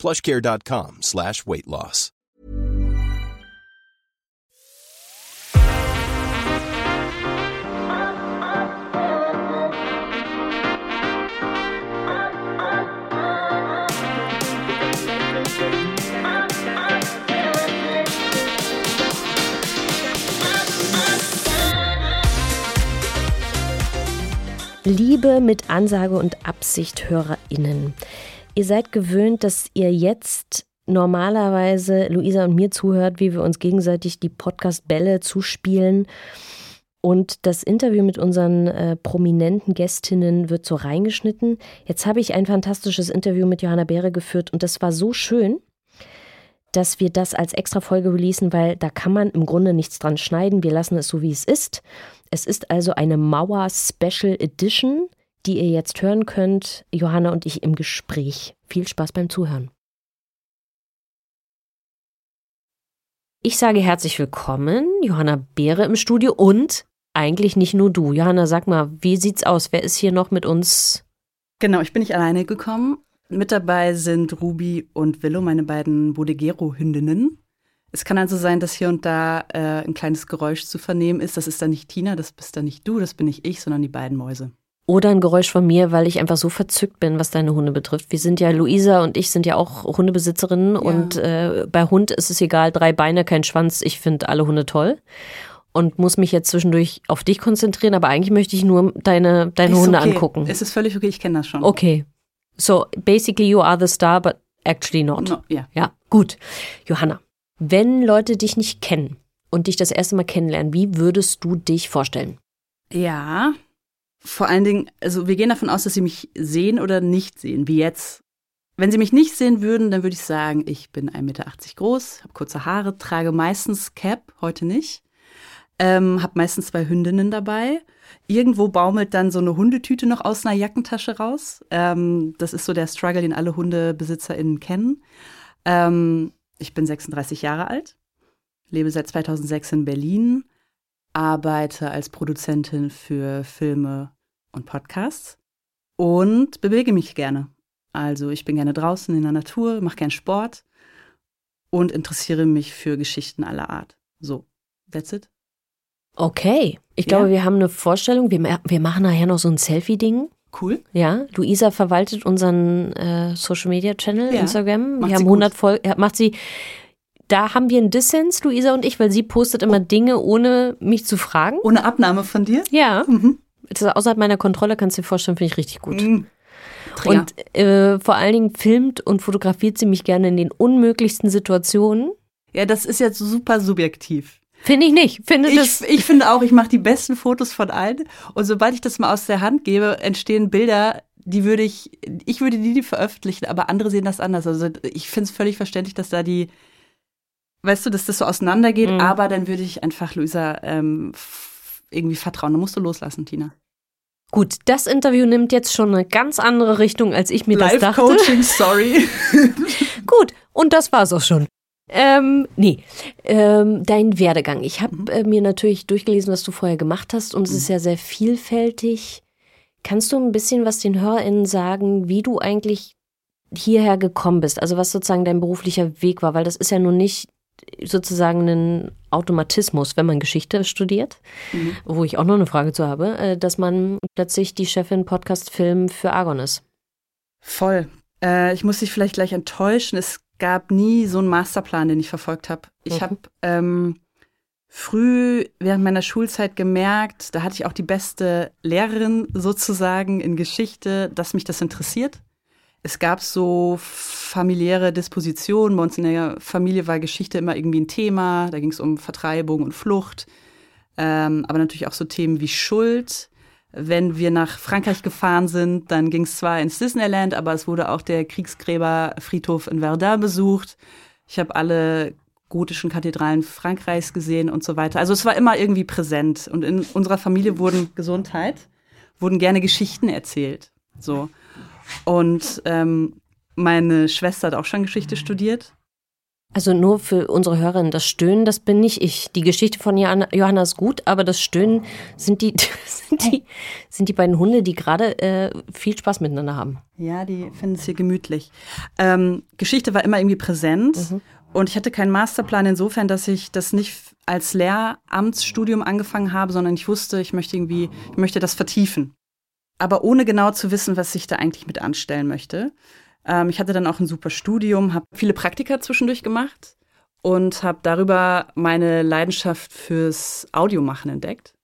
plushcare.com slash weight loss. Liebe mit Ansage und Absicht HörerInnen. Ihr seid gewöhnt, dass ihr jetzt normalerweise Luisa und mir zuhört, wie wir uns gegenseitig die Podcast-Bälle zuspielen. Und das Interview mit unseren äh, prominenten Gästinnen wird so reingeschnitten. Jetzt habe ich ein fantastisches Interview mit Johanna Beere geführt und das war so schön, dass wir das als extra Folge releasen, weil da kann man im Grunde nichts dran schneiden. Wir lassen es so, wie es ist. Es ist also eine Mauer Special Edition, die ihr jetzt hören könnt. Johanna und ich im Gespräch. Viel Spaß beim Zuhören. Ich sage herzlich willkommen, Johanna Beere im Studio und eigentlich nicht nur du. Johanna, sag mal, wie sieht's aus? Wer ist hier noch mit uns? Genau, ich bin nicht alleine gekommen. Mit dabei sind Ruby und Willow, meine beiden Bodegero-Hündinnen. Es kann also sein, dass hier und da äh, ein kleines Geräusch zu vernehmen ist. Das ist dann nicht Tina, das bist dann nicht du, das bin nicht ich, sondern die beiden Mäuse. Oder ein Geräusch von mir, weil ich einfach so verzückt bin, was deine Hunde betrifft. Wir sind ja, Luisa und ich sind ja auch Hundebesitzerinnen ja. und äh, bei Hund ist es egal, drei Beine, kein Schwanz. Ich finde alle Hunde toll und muss mich jetzt zwischendurch auf dich konzentrieren, aber eigentlich möchte ich nur deine, deine ist Hunde okay. angucken. Es ist völlig okay, ich kenne das schon. Okay, So basically you are the star, but actually not. No, yeah. Ja, gut. Johanna, wenn Leute dich nicht kennen und dich das erste Mal kennenlernen, wie würdest du dich vorstellen? Ja, vor allen Dingen, also wir gehen davon aus, dass sie mich sehen oder nicht sehen, wie jetzt. Wenn sie mich nicht sehen würden, dann würde ich sagen, ich bin 1,80 Meter groß, habe kurze Haare, trage meistens Cap, heute nicht, ähm, habe meistens zwei Hündinnen dabei Irgendwo baumelt dann so eine Hundetüte noch aus einer Jackentasche raus. Ähm, das ist so der Struggle, den alle HundebesitzerInnen kennen. Ähm, ich bin 36 Jahre alt, lebe seit 2006 in Berlin, arbeite als Produzentin für Filme und Podcasts und bewege mich gerne. Also ich bin gerne draußen in der Natur, mache gern Sport und interessiere mich für Geschichten aller Art. So, that's it. Okay. Ich glaube, ja. wir haben eine Vorstellung. Wir, wir machen nachher noch so ein Selfie-Ding. Cool. Ja, Luisa verwaltet unseren äh, Social Media Channel, ja. Instagram. Macht wir haben 100 Folgen, macht sie. Da haben wir einen Dissens, Luisa und ich, weil sie postet immer. Dinge, ohne mich zu fragen. Ohne Abnahme von dir? Ja. Mhm. Das ist außerhalb meiner Kontrolle, kannst du dir vorstellen, finde ich richtig gut. Mhm. Und äh, vor allen Dingen filmt und fotografiert sie mich gerne in den unmöglichsten Situationen. Ja, das ist jetzt super subjektiv. Finde ich nicht. Finde ich, das ich finde auch, ich mache die besten Fotos von allen. Und sobald ich das mal aus der Hand gebe, entstehen Bilder, die würde ich, ich würde die, die veröffentlichen, aber andere sehen das anders. Also ich finde es völlig verständlich, dass da die, weißt du, dass das so auseinandergeht, mhm. aber dann würde ich einfach Luisa ähm, irgendwie vertrauen. Da musst du loslassen, Tina. Gut, das Interview nimmt jetzt schon eine ganz andere Richtung, als ich mir Life das dachte. Coaching, sorry. Gut, und das war's auch schon. Ähm, nee, ähm, dein Werdegang. Ich habe mhm. äh, mir natürlich durchgelesen, was du vorher gemacht hast und es ist mhm. ja sehr vielfältig. Kannst du ein bisschen was den HörerInnen sagen, wie du eigentlich hierher gekommen bist? Also was sozusagen dein beruflicher Weg war, weil das ist ja nun nicht sozusagen ein Automatismus, wenn man Geschichte studiert, mhm. wo ich auch noch eine Frage zu habe, äh, dass man plötzlich die Chefin Podcast Film für Argon ist. Voll. Äh, ich muss dich vielleicht gleich enttäuschen. Es gab nie so einen Masterplan, den ich verfolgt habe. Ich mhm. habe ähm, früh während meiner Schulzeit gemerkt, da hatte ich auch die beste Lehrerin sozusagen in Geschichte, dass mich das interessiert. Es gab so familiäre Dispositionen. Bei uns in der Familie war Geschichte immer irgendwie ein Thema. Da ging es um Vertreibung und Flucht. Ähm, aber natürlich auch so Themen wie Schuld. Wenn wir nach Frankreich gefahren sind, dann ging es zwar ins Disneyland, aber es wurde auch der Kriegsgräberfriedhof in Verdun besucht. Ich habe alle gotischen Kathedralen Frankreichs gesehen und so weiter. Also es war immer irgendwie präsent. Und in unserer Familie wurden Gesundheit, wurden gerne Geschichten erzählt. So. Und ähm, meine Schwester hat auch schon Geschichte studiert. Also nur für unsere Hörerinnen, das Stöhnen, das bin nicht ich. Die Geschichte von Johanna ist gut, aber das Stöhnen sind die, sind die, sind die beiden Hunde, die gerade äh, viel Spaß miteinander haben. Ja, die finden es hier gemütlich. Ähm, Geschichte war immer irgendwie präsent mhm. und ich hatte keinen Masterplan insofern, dass ich das nicht als Lehramtsstudium angefangen habe, sondern ich wusste, ich möchte irgendwie, ich möchte das vertiefen. Aber ohne genau zu wissen, was ich da eigentlich mit anstellen möchte. Ähm, ich hatte dann auch ein super Studium, habe viele Praktika zwischendurch gemacht und habe darüber meine Leidenschaft fürs Audiomachen entdeckt.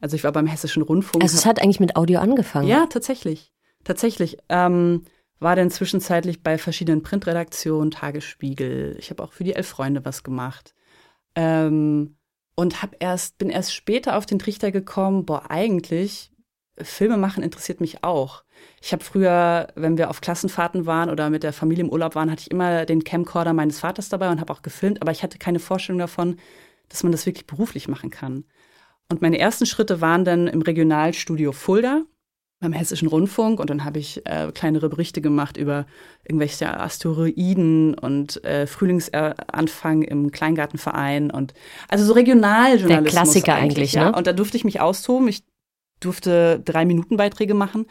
Also ich war beim Hessischen Rundfunk. Also es hat eigentlich mit Audio angefangen? Ja, tatsächlich. Tatsächlich. Ähm, war dann zwischenzeitlich bei verschiedenen Printredaktionen, Tagesspiegel. Ich habe auch für die Elf Freunde was gemacht. Ähm, und hab erst, bin erst später auf den Trichter gekommen, boah, eigentlich, Filme machen interessiert mich auch. Ich habe früher, wenn wir auf Klassenfahrten waren oder mit der Familie im Urlaub waren, hatte ich immer den Camcorder meines Vaters dabei und habe auch gefilmt, aber ich hatte keine Vorstellung davon, dass man das wirklich beruflich machen kann. Und meine ersten Schritte waren dann im Regionalstudio Fulda beim Hessischen Rundfunk und dann habe ich äh, kleinere Berichte gemacht über irgendwelche Asteroiden und äh, Frühlingsanfang im Kleingartenverein und also so Regionaljournalismus. Der Klassiker eigentlich, eigentlich ja. ne? Und da durfte ich mich austoben. Ich durfte drei Minuten Beiträge machen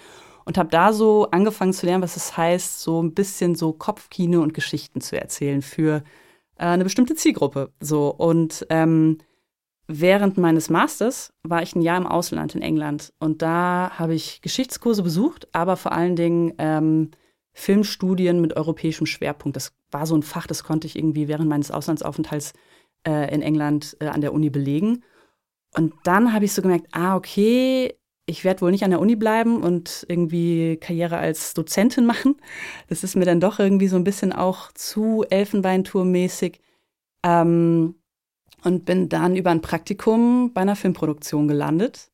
und habe da so angefangen zu lernen, was es heißt, so ein bisschen so Kopfkino und Geschichten zu erzählen für äh, eine bestimmte Zielgruppe. So und ähm, während meines Masters war ich ein Jahr im Ausland in England und da habe ich Geschichtskurse besucht, aber vor allen Dingen ähm, Filmstudien mit europäischem Schwerpunkt. Das war so ein Fach, das konnte ich irgendwie während meines Auslandsaufenthalts äh, in England äh, an der Uni belegen. Und dann habe ich so gemerkt, ah, okay, ich werde wohl nicht an der Uni bleiben und irgendwie Karriere als Dozentin machen. Das ist mir dann doch irgendwie so ein bisschen auch zu Elfenbeinturmäßig. Ähm, und bin dann über ein Praktikum bei einer Filmproduktion gelandet.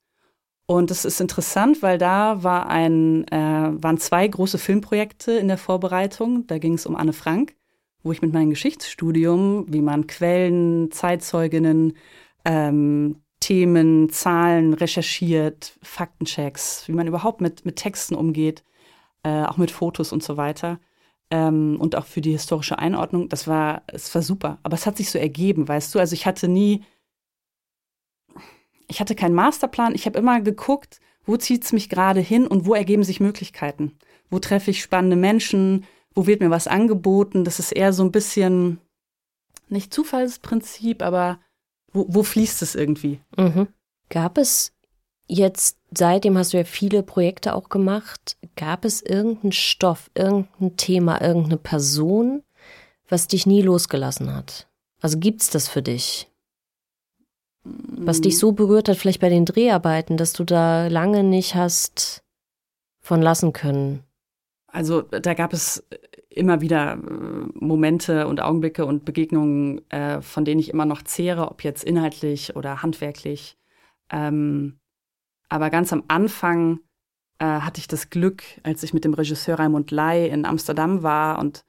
Und das ist interessant, weil da war ein, äh, waren zwei große Filmprojekte in der Vorbereitung. Da ging es um Anne Frank, wo ich mit meinem Geschichtsstudium, wie man Quellen, Zeitzeuginnen, ähm, Themen, Zahlen recherchiert, Faktenchecks, wie man überhaupt mit, mit Texten umgeht, äh, auch mit Fotos und so weiter. Ähm, und auch für die historische Einordnung, das war, es war super. Aber es hat sich so ergeben, weißt du? Also ich hatte nie, ich hatte keinen Masterplan. Ich habe immer geguckt, wo zieht es mich gerade hin und wo ergeben sich Möglichkeiten? Wo treffe ich spannende Menschen? Wo wird mir was angeboten? Das ist eher so ein bisschen, nicht Zufallsprinzip, aber wo, wo fließt es irgendwie? Mhm. Gab es jetzt, seitdem hast du ja viele Projekte auch gemacht, gab es irgendeinen Stoff, irgendein Thema, irgendeine Person, was dich nie losgelassen hat? Also gibt es das für dich? Was dich so berührt hat, vielleicht bei den Dreharbeiten, dass du da lange nicht hast von lassen können? Also da gab es immer wieder äh, Momente und Augenblicke und Begegnungen, äh, von denen ich immer noch zehre, ob jetzt inhaltlich oder handwerklich. Ähm, aber ganz am Anfang äh, hatte ich das Glück, als ich mit dem Regisseur Raimund Lai in Amsterdam war und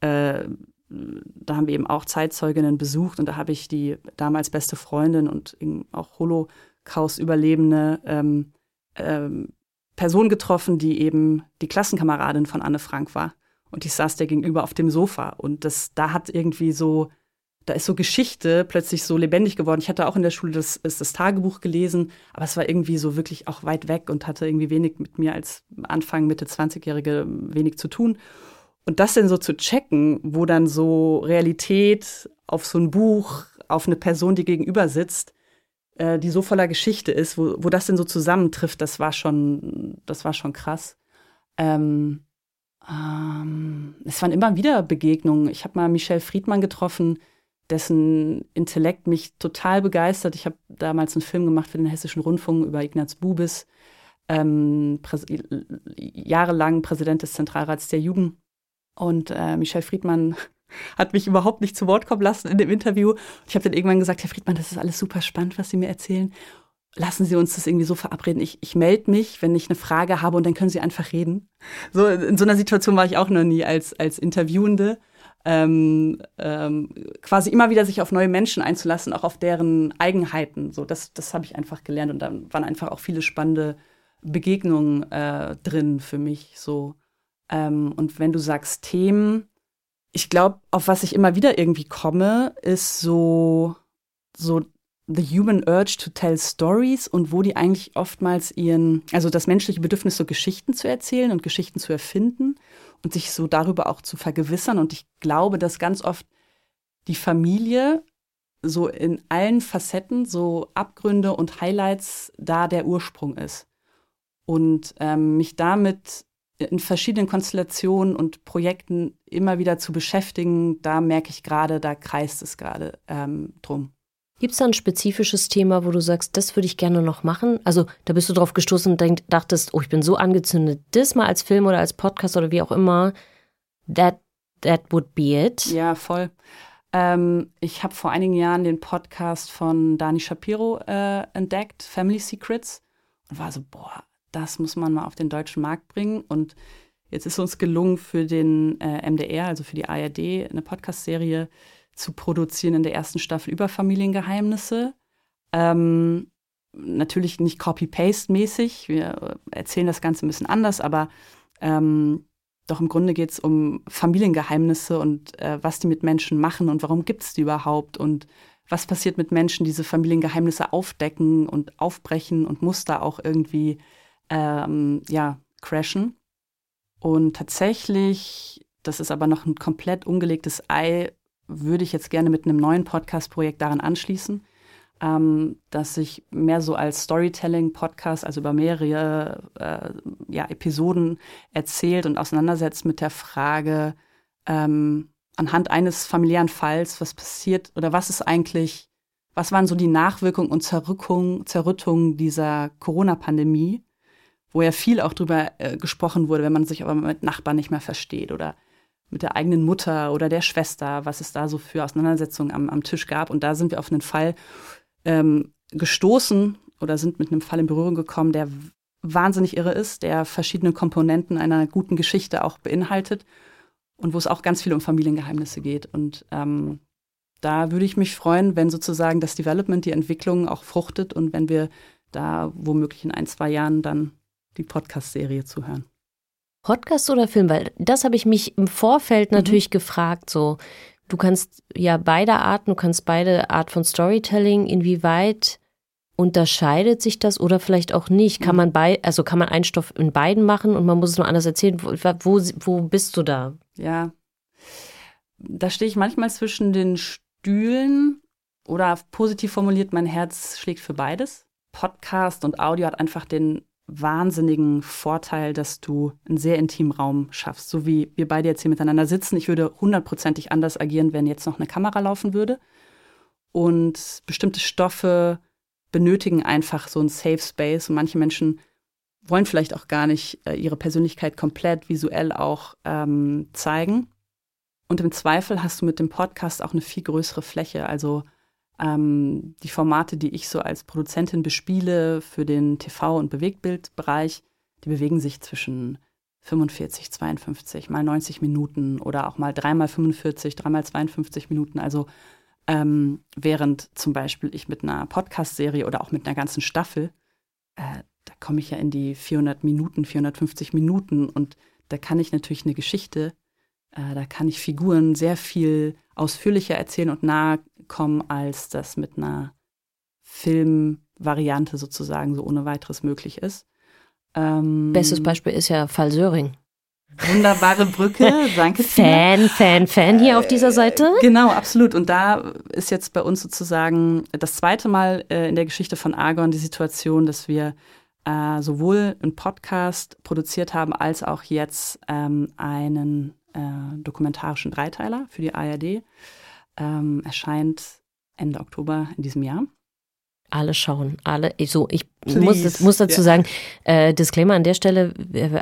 äh, da haben wir eben auch Zeitzeuginnen besucht und da habe ich die damals beste Freundin und auch Holocaust-Überlebende ähm, ähm, Person getroffen, die eben die Klassenkameradin von Anne Frank war. Und ich saß der gegenüber auf dem Sofa. Und das, da hat irgendwie so, da ist so Geschichte plötzlich so lebendig geworden. Ich hatte auch in der Schule das, das Tagebuch gelesen, aber es war irgendwie so wirklich auch weit weg und hatte irgendwie wenig mit mir als Anfang, Mitte 20-Jährige wenig zu tun. Und das dann so zu checken, wo dann so Realität auf so ein Buch, auf eine Person, die gegenüber sitzt, äh, die so voller Geschichte ist, wo, wo das denn so zusammentrifft, das war schon, das war schon krass. Ähm, ähm, es waren immer wieder Begegnungen. Ich habe mal Michel Friedmann getroffen, dessen Intellekt mich total begeistert. Ich habe damals einen Film gemacht für den Hessischen Rundfunk über Ignaz Bubis, ähm, jahrelang Präsident des Zentralrats der Jugend. Und äh, Michel Friedmann hat mich überhaupt nicht zu Wort kommen lassen in dem Interview. Ich habe dann irgendwann gesagt, Herr Friedmann, das ist alles super spannend, was Sie mir erzählen lassen Sie uns das irgendwie so verabreden. Ich, ich melde mich, wenn ich eine Frage habe und dann können Sie einfach reden. So, in so einer Situation war ich auch noch nie als, als Interviewende. ähm, ähm, quasi immer wieder sich auf neue Menschen einzulassen, auch auf deren Eigenheiten. So, das, das habe ich einfach gelernt und da waren einfach auch viele spannende Begegnungen äh, drin für mich. So. Ähm, und wenn du sagst Themen, ich glaube, auf was ich immer wieder irgendwie komme, ist so, so the human urge to tell stories und wo die eigentlich oftmals ihren, also das menschliche Bedürfnis, so Geschichten zu erzählen und Geschichten zu erfinden und sich so darüber auch zu vergewissern. Und ich glaube, dass ganz oft die Familie so in allen Facetten, so Abgründe und Highlights da der Ursprung ist. Und ähm, mich damit in verschiedenen Konstellationen und Projekten immer wieder zu beschäftigen, da merke ich gerade, da kreist es gerade ähm, drum. Gibt es da ein spezifisches Thema, wo du sagst, das würde ich gerne noch machen? Also da bist du drauf gestoßen und denk, dachtest, oh, ich bin so angezündet, das mal als Film oder als Podcast oder wie auch immer, that, that would be it. Ja, voll. Ähm, ich habe vor einigen Jahren den Podcast von Dani Shapiro äh, entdeckt, Family Secrets, und war so, boah, das muss man mal auf den deutschen Markt bringen. Und jetzt ist uns gelungen, für den äh, MDR, also für die ARD, eine Podcast-Serie zu produzieren in der ersten Staffel über Familiengeheimnisse. Ähm, natürlich nicht Copy-Paste-mäßig. Wir erzählen das Ganze ein bisschen anders, aber ähm, doch im Grunde geht es um Familiengeheimnisse und äh, was die mit Menschen machen und warum gibt es die überhaupt und was passiert mit Menschen, die diese Familiengeheimnisse aufdecken und aufbrechen und Muster auch irgendwie ähm, ja, crashen. Und tatsächlich, das ist aber noch ein komplett ungelegtes Ei, würde ich jetzt gerne mit einem neuen Podcast-Projekt daran anschließen, ähm, dass sich mehr so als Storytelling-Podcast, also über mehrere äh, ja, Episoden erzählt und auseinandersetzt mit der Frage, ähm, anhand eines familiären Falls, was passiert oder was ist eigentlich, was waren so die Nachwirkungen und Zerrückungen, Zerrüttungen dieser Corona-Pandemie, wo ja viel auch drüber äh, gesprochen wurde, wenn man sich aber mit Nachbarn nicht mehr versteht oder mit der eigenen Mutter oder der Schwester, was es da so für Auseinandersetzungen am, am Tisch gab. Und da sind wir auf einen Fall ähm, gestoßen oder sind mit einem Fall in Berührung gekommen, der wahnsinnig irre ist, der verschiedene Komponenten einer guten Geschichte auch beinhaltet und wo es auch ganz viel um Familiengeheimnisse geht. Und ähm, da würde ich mich freuen, wenn sozusagen das Development, die Entwicklung auch fruchtet und wenn wir da womöglich in ein, zwei Jahren dann die Podcast-Serie zu hören. Podcast oder Film? Weil das habe ich mich im Vorfeld mhm. natürlich mhm. gefragt. So, du kannst ja beide Arten, du kannst beide Art von Storytelling. Inwieweit unterscheidet sich das oder vielleicht auch nicht? Kann mhm. man bei, also kann man einen Stoff in beiden machen und man muss es nur anders erzählen? Wo, wo, wo bist du da? Ja, da stehe ich manchmal zwischen den Stühlen oder positiv formuliert, mein Herz schlägt für beides. Podcast und Audio hat einfach den wahnsinnigen Vorteil, dass du einen sehr intimen Raum schaffst. So wie wir beide jetzt hier miteinander sitzen. Ich würde hundertprozentig anders agieren, wenn jetzt noch eine Kamera laufen würde. Und bestimmte Stoffe benötigen einfach so einen Safe Space. Und manche Menschen wollen vielleicht auch gar nicht äh, ihre Persönlichkeit komplett visuell auch ähm, zeigen. Und im Zweifel hast du mit dem Podcast auch eine viel größere Fläche. Also ähm, die Formate, die ich so als Produzentin bespiele für den TV- und Bewegtbildbereich, die bewegen sich zwischen 45, 52, mal 90 Minuten oder auch mal dreimal 45, dreimal 52 Minuten. Also ähm, während zum Beispiel ich mit einer Podcast-Serie oder auch mit einer ganzen Staffel, äh, da komme ich ja in die 400 Minuten, 450 Minuten und da kann ich natürlich eine Geschichte, äh, da kann ich Figuren sehr viel ausführlicher erzählen und nahe kommen, als das mit einer Filmvariante sozusagen so ohne weiteres möglich ist. Ähm, Bestes Beispiel ist ja Fall Söring. Wunderbare Brücke, danke. Fan, Fan, Fan hier auf dieser Seite. Genau, absolut. Und da ist jetzt bei uns sozusagen das zweite Mal äh, in der Geschichte von Argon die Situation, dass wir äh, sowohl einen Podcast produziert haben, als auch jetzt ähm, einen äh, dokumentarischen Dreiteiler für die ARD. Ähm, erscheint Ende Oktober in diesem Jahr. Alle schauen, alle. So, ich muss, muss dazu yeah. sagen, äh, Disclaimer an der Stelle,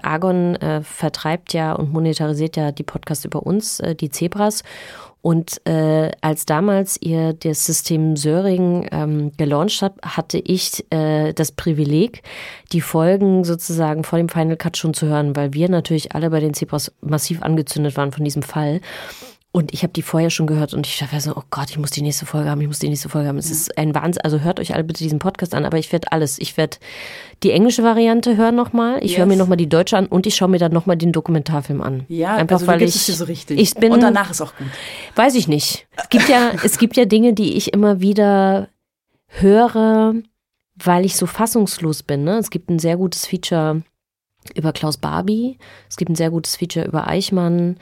Argon äh, vertreibt ja und monetarisiert ja die Podcasts über uns, äh, die Zebras. Und äh, als damals ihr das System Söring ähm, gelauncht hat, hatte ich äh, das Privileg, die Folgen sozusagen vor dem Final Cut schon zu hören, weil wir natürlich alle bei den Zebras massiv angezündet waren von diesem Fall. Und ich habe die vorher schon gehört und ich dachte so, oh Gott, ich muss die nächste Folge haben, ich muss die nächste Folge haben. Es ja. ist ein Wahnsinn. Also hört euch alle bitte diesen Podcast an, aber ich werde alles. Ich werde die englische Variante hören nochmal, ich yes. höre mir nochmal die deutsche an und ich schaue mir dann nochmal den Dokumentarfilm an. Ja, einfach also weil ich es dir so richtig. Ich bin, und danach ist auch gut. Weiß ich nicht. Es gibt ja, es gibt ja Dinge, die ich immer wieder höre, weil ich so fassungslos bin. Ne? Es gibt ein sehr gutes Feature über Klaus Barbie. Es gibt ein sehr gutes Feature über Eichmann.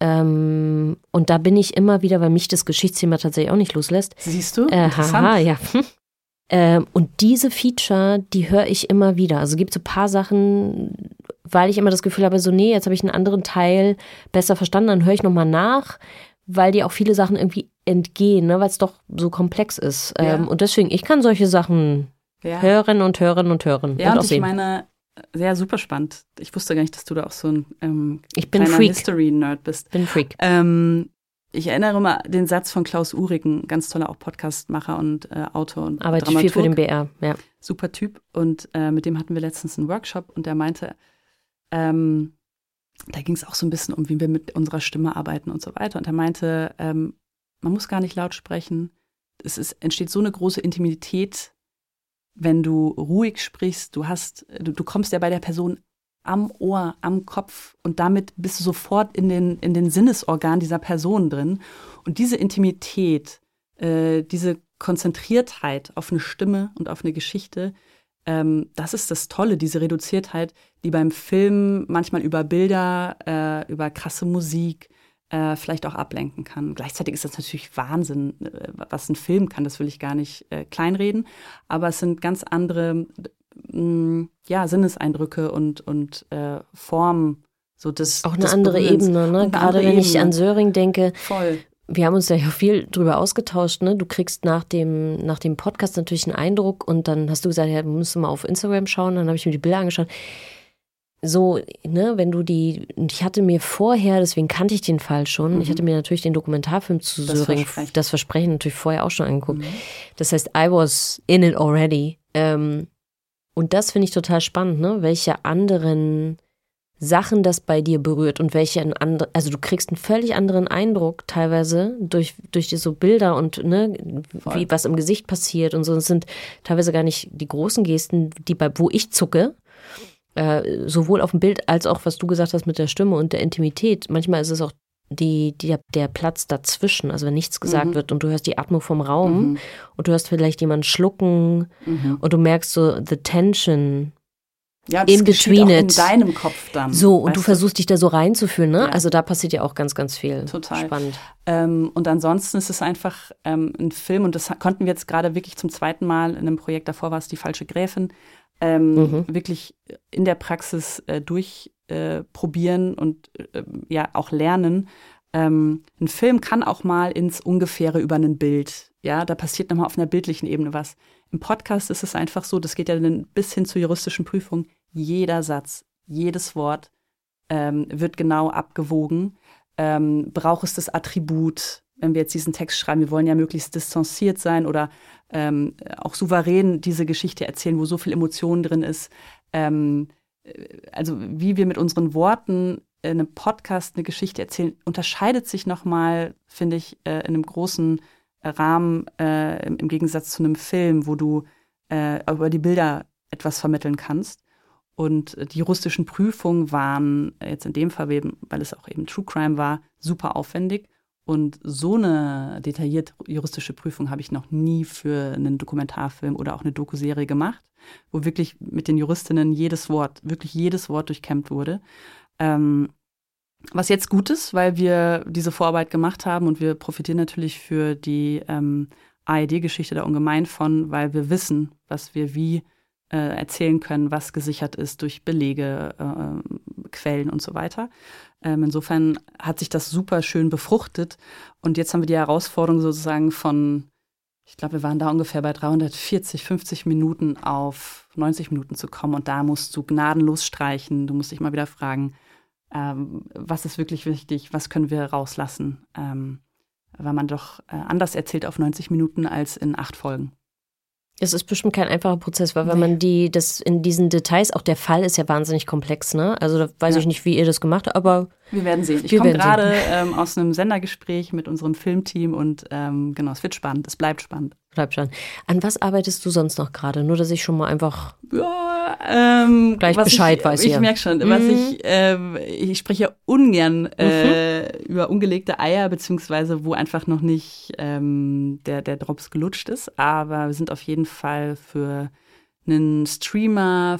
Ähm, und da bin ich immer wieder, weil mich das Geschichtsthema tatsächlich auch nicht loslässt. Siehst du? Äh, haha, ja. ähm, und diese Feature, die höre ich immer wieder. Also gibt so ein paar Sachen, weil ich immer das Gefühl habe, so, nee, jetzt habe ich einen anderen Teil besser verstanden, dann höre ich nochmal nach, weil dir auch viele Sachen irgendwie entgehen, ne, weil es doch so komplex ist. Ja. Ähm, und deswegen, ich kann solche Sachen ja. hören und hören und hören. Ja, und, und ich sehen. meine, sehr super spannend. Ich wusste gar nicht, dass du da auch so ein ähm, ich bin Freak. History-Nerd bist. Bin Freak. Ähm, ich erinnere mal den Satz von Klaus Uhrigen, ganz toller auch Podcastmacher und äh, Autor und Arbeitet Dramaturg. viel für den BR, ja. Super Typ. Und äh, mit dem hatten wir letztens einen Workshop und der meinte, ähm, da ging es auch so ein bisschen um, wie wir mit unserer Stimme arbeiten und so weiter. Und er meinte, ähm, man muss gar nicht laut sprechen. Es ist, entsteht so eine große Intimität wenn du ruhig sprichst, du hast, du, du kommst ja bei der Person am Ohr, am Kopf und damit bist du sofort in den, in den Sinnesorgan dieser Person drin. Und diese Intimität, äh, diese Konzentriertheit auf eine Stimme und auf eine Geschichte, ähm, das ist das Tolle, diese Reduziertheit, die beim Film manchmal über Bilder, äh, über krasse Musik, äh, vielleicht auch ablenken kann. Gleichzeitig ist das natürlich Wahnsinn, äh, was ein Film kann, das will ich gar nicht äh, kleinreden, aber es sind ganz andere mh, mm, ja, Sinneseindrücke und, und äh, Formen. So das, auch eine das andere Berührens. Ebene, ne? Gerade wenn Ebene. ich an Söring denke. Voll. Wir haben uns ja viel drüber ausgetauscht, ne? Du kriegst nach dem, nach dem Podcast natürlich einen Eindruck und dann hast du gesagt, ja, musst du mal auf Instagram schauen. Dann habe ich mir die Bilder angeschaut so, ne, wenn du die, ich hatte mir vorher, deswegen kannte ich den Fall schon, mhm. ich hatte mir natürlich den Dokumentarfilm zu das Söring, Versprechen. das Versprechen natürlich vorher auch schon angeguckt. Mhm. Das heißt, I was in it already. Ähm, und das finde ich total spannend, ne, welche anderen Sachen das bei dir berührt und welche ein andere, also du kriegst einen völlig anderen Eindruck teilweise durch, durch so Bilder und ne, wie was im Gesicht passiert und so. Es sind teilweise gar nicht die großen Gesten, die bei, wo ich zucke, äh, sowohl auf dem Bild als auch, was du gesagt hast mit der Stimme und der Intimität. Manchmal ist es auch die, die, der Platz dazwischen, also wenn nichts gesagt mhm. wird und du hörst die Atmung vom Raum mhm. und du hörst vielleicht jemanden schlucken mhm. und du merkst so the tension ja, das in between in deinem Kopf dann. So, und du versuchst dich da so reinzufühlen, ne? Ja. Also da passiert ja auch ganz, ganz viel. Total. Spannend. Ähm, und ansonsten ist es einfach ähm, ein Film, und das konnten wir jetzt gerade wirklich zum zweiten Mal in einem Projekt, davor war es Die falsche Gräfin, ähm, mhm. wirklich in der Praxis äh, durchprobieren äh, und äh, ja auch lernen. Ähm, ein Film kann auch mal ins Ungefähre über ein Bild. Ja, da passiert nochmal auf einer bildlichen Ebene was. Im Podcast ist es einfach so, das geht ja dann bis hin zur juristischen Prüfung. Jeder Satz, jedes Wort ähm, wird genau abgewogen. Ähm, braucht es das Attribut, wenn wir jetzt diesen Text schreiben, wir wollen ja möglichst distanziert sein oder ähm, auch souverän diese Geschichte erzählen, wo so viel Emotion drin ist. Ähm, äh, also wie wir mit unseren Worten in einem Podcast eine Geschichte erzählen, unterscheidet sich nochmal, finde ich, äh, in einem großen Rahmen äh, im, im, Gegensatz zu einem Film, wo du äh, über die Bilder etwas vermitteln kannst. Und die juristischen Prüfungen waren jetzt in dem Fall, weil es auch eben True Crime war, super aufwendig. Und so eine detaillierte juristische Prüfung habe ich noch nie für einen Dokumentarfilm oder auch eine Dokuserie gemacht, wo wirklich mit den Juristinnen jedes Wort, wirklich jedes Wort durchkämmt wurde. Ähm, was jetzt gut ist, weil wir diese Vorarbeit gemacht haben und wir profitieren natürlich für die ähm, ARD-Geschichte da ungemein von, weil wir wissen, was wir wie äh, erzählen können, was gesichert ist durch Belege, äh, Quellen und so weiter. Ähm, insofern hat sich das super schön befruchtet. Und jetzt haben wir die Herausforderung sozusagen von, ich glaube, wir waren da ungefähr bei 340, 50 Minuten auf 90 Minuten zu kommen. Und da musst du gnadenlos streichen. Du musst dich mal wieder fragen, ähm, was ist wirklich wichtig, was können wir rauslassen. Ähm, weil man doch äh, anders erzählt auf 90 Minuten als in acht Folgen. Es ist bestimmt kein einfacher Prozess, weil wenn man die, das in diesen Details, auch der Fall ist ja wahnsinnig komplex, ne? Also da weiß ja. ich nicht, wie ihr das gemacht habt, aber Wir werden sehen. Ich komme gerade ähm, aus einem Sendergespräch mit unserem Filmteam und ähm, genau, es wird spannend. Es bleibt spannend. Bleibt spannend. An was arbeitest du sonst noch gerade? Nur, dass ich schon mal einfach ja, ähm, gleich Bescheid ich, weiß. Ich merke schon, mhm. was ich, äh, ich spreche ungern äh, mhm. über ungelegte Eier, beziehungsweise wo einfach noch nicht ähm, der, der Drops gelutscht ist. Aber wir sind auf jeden Fall für einen Streamer,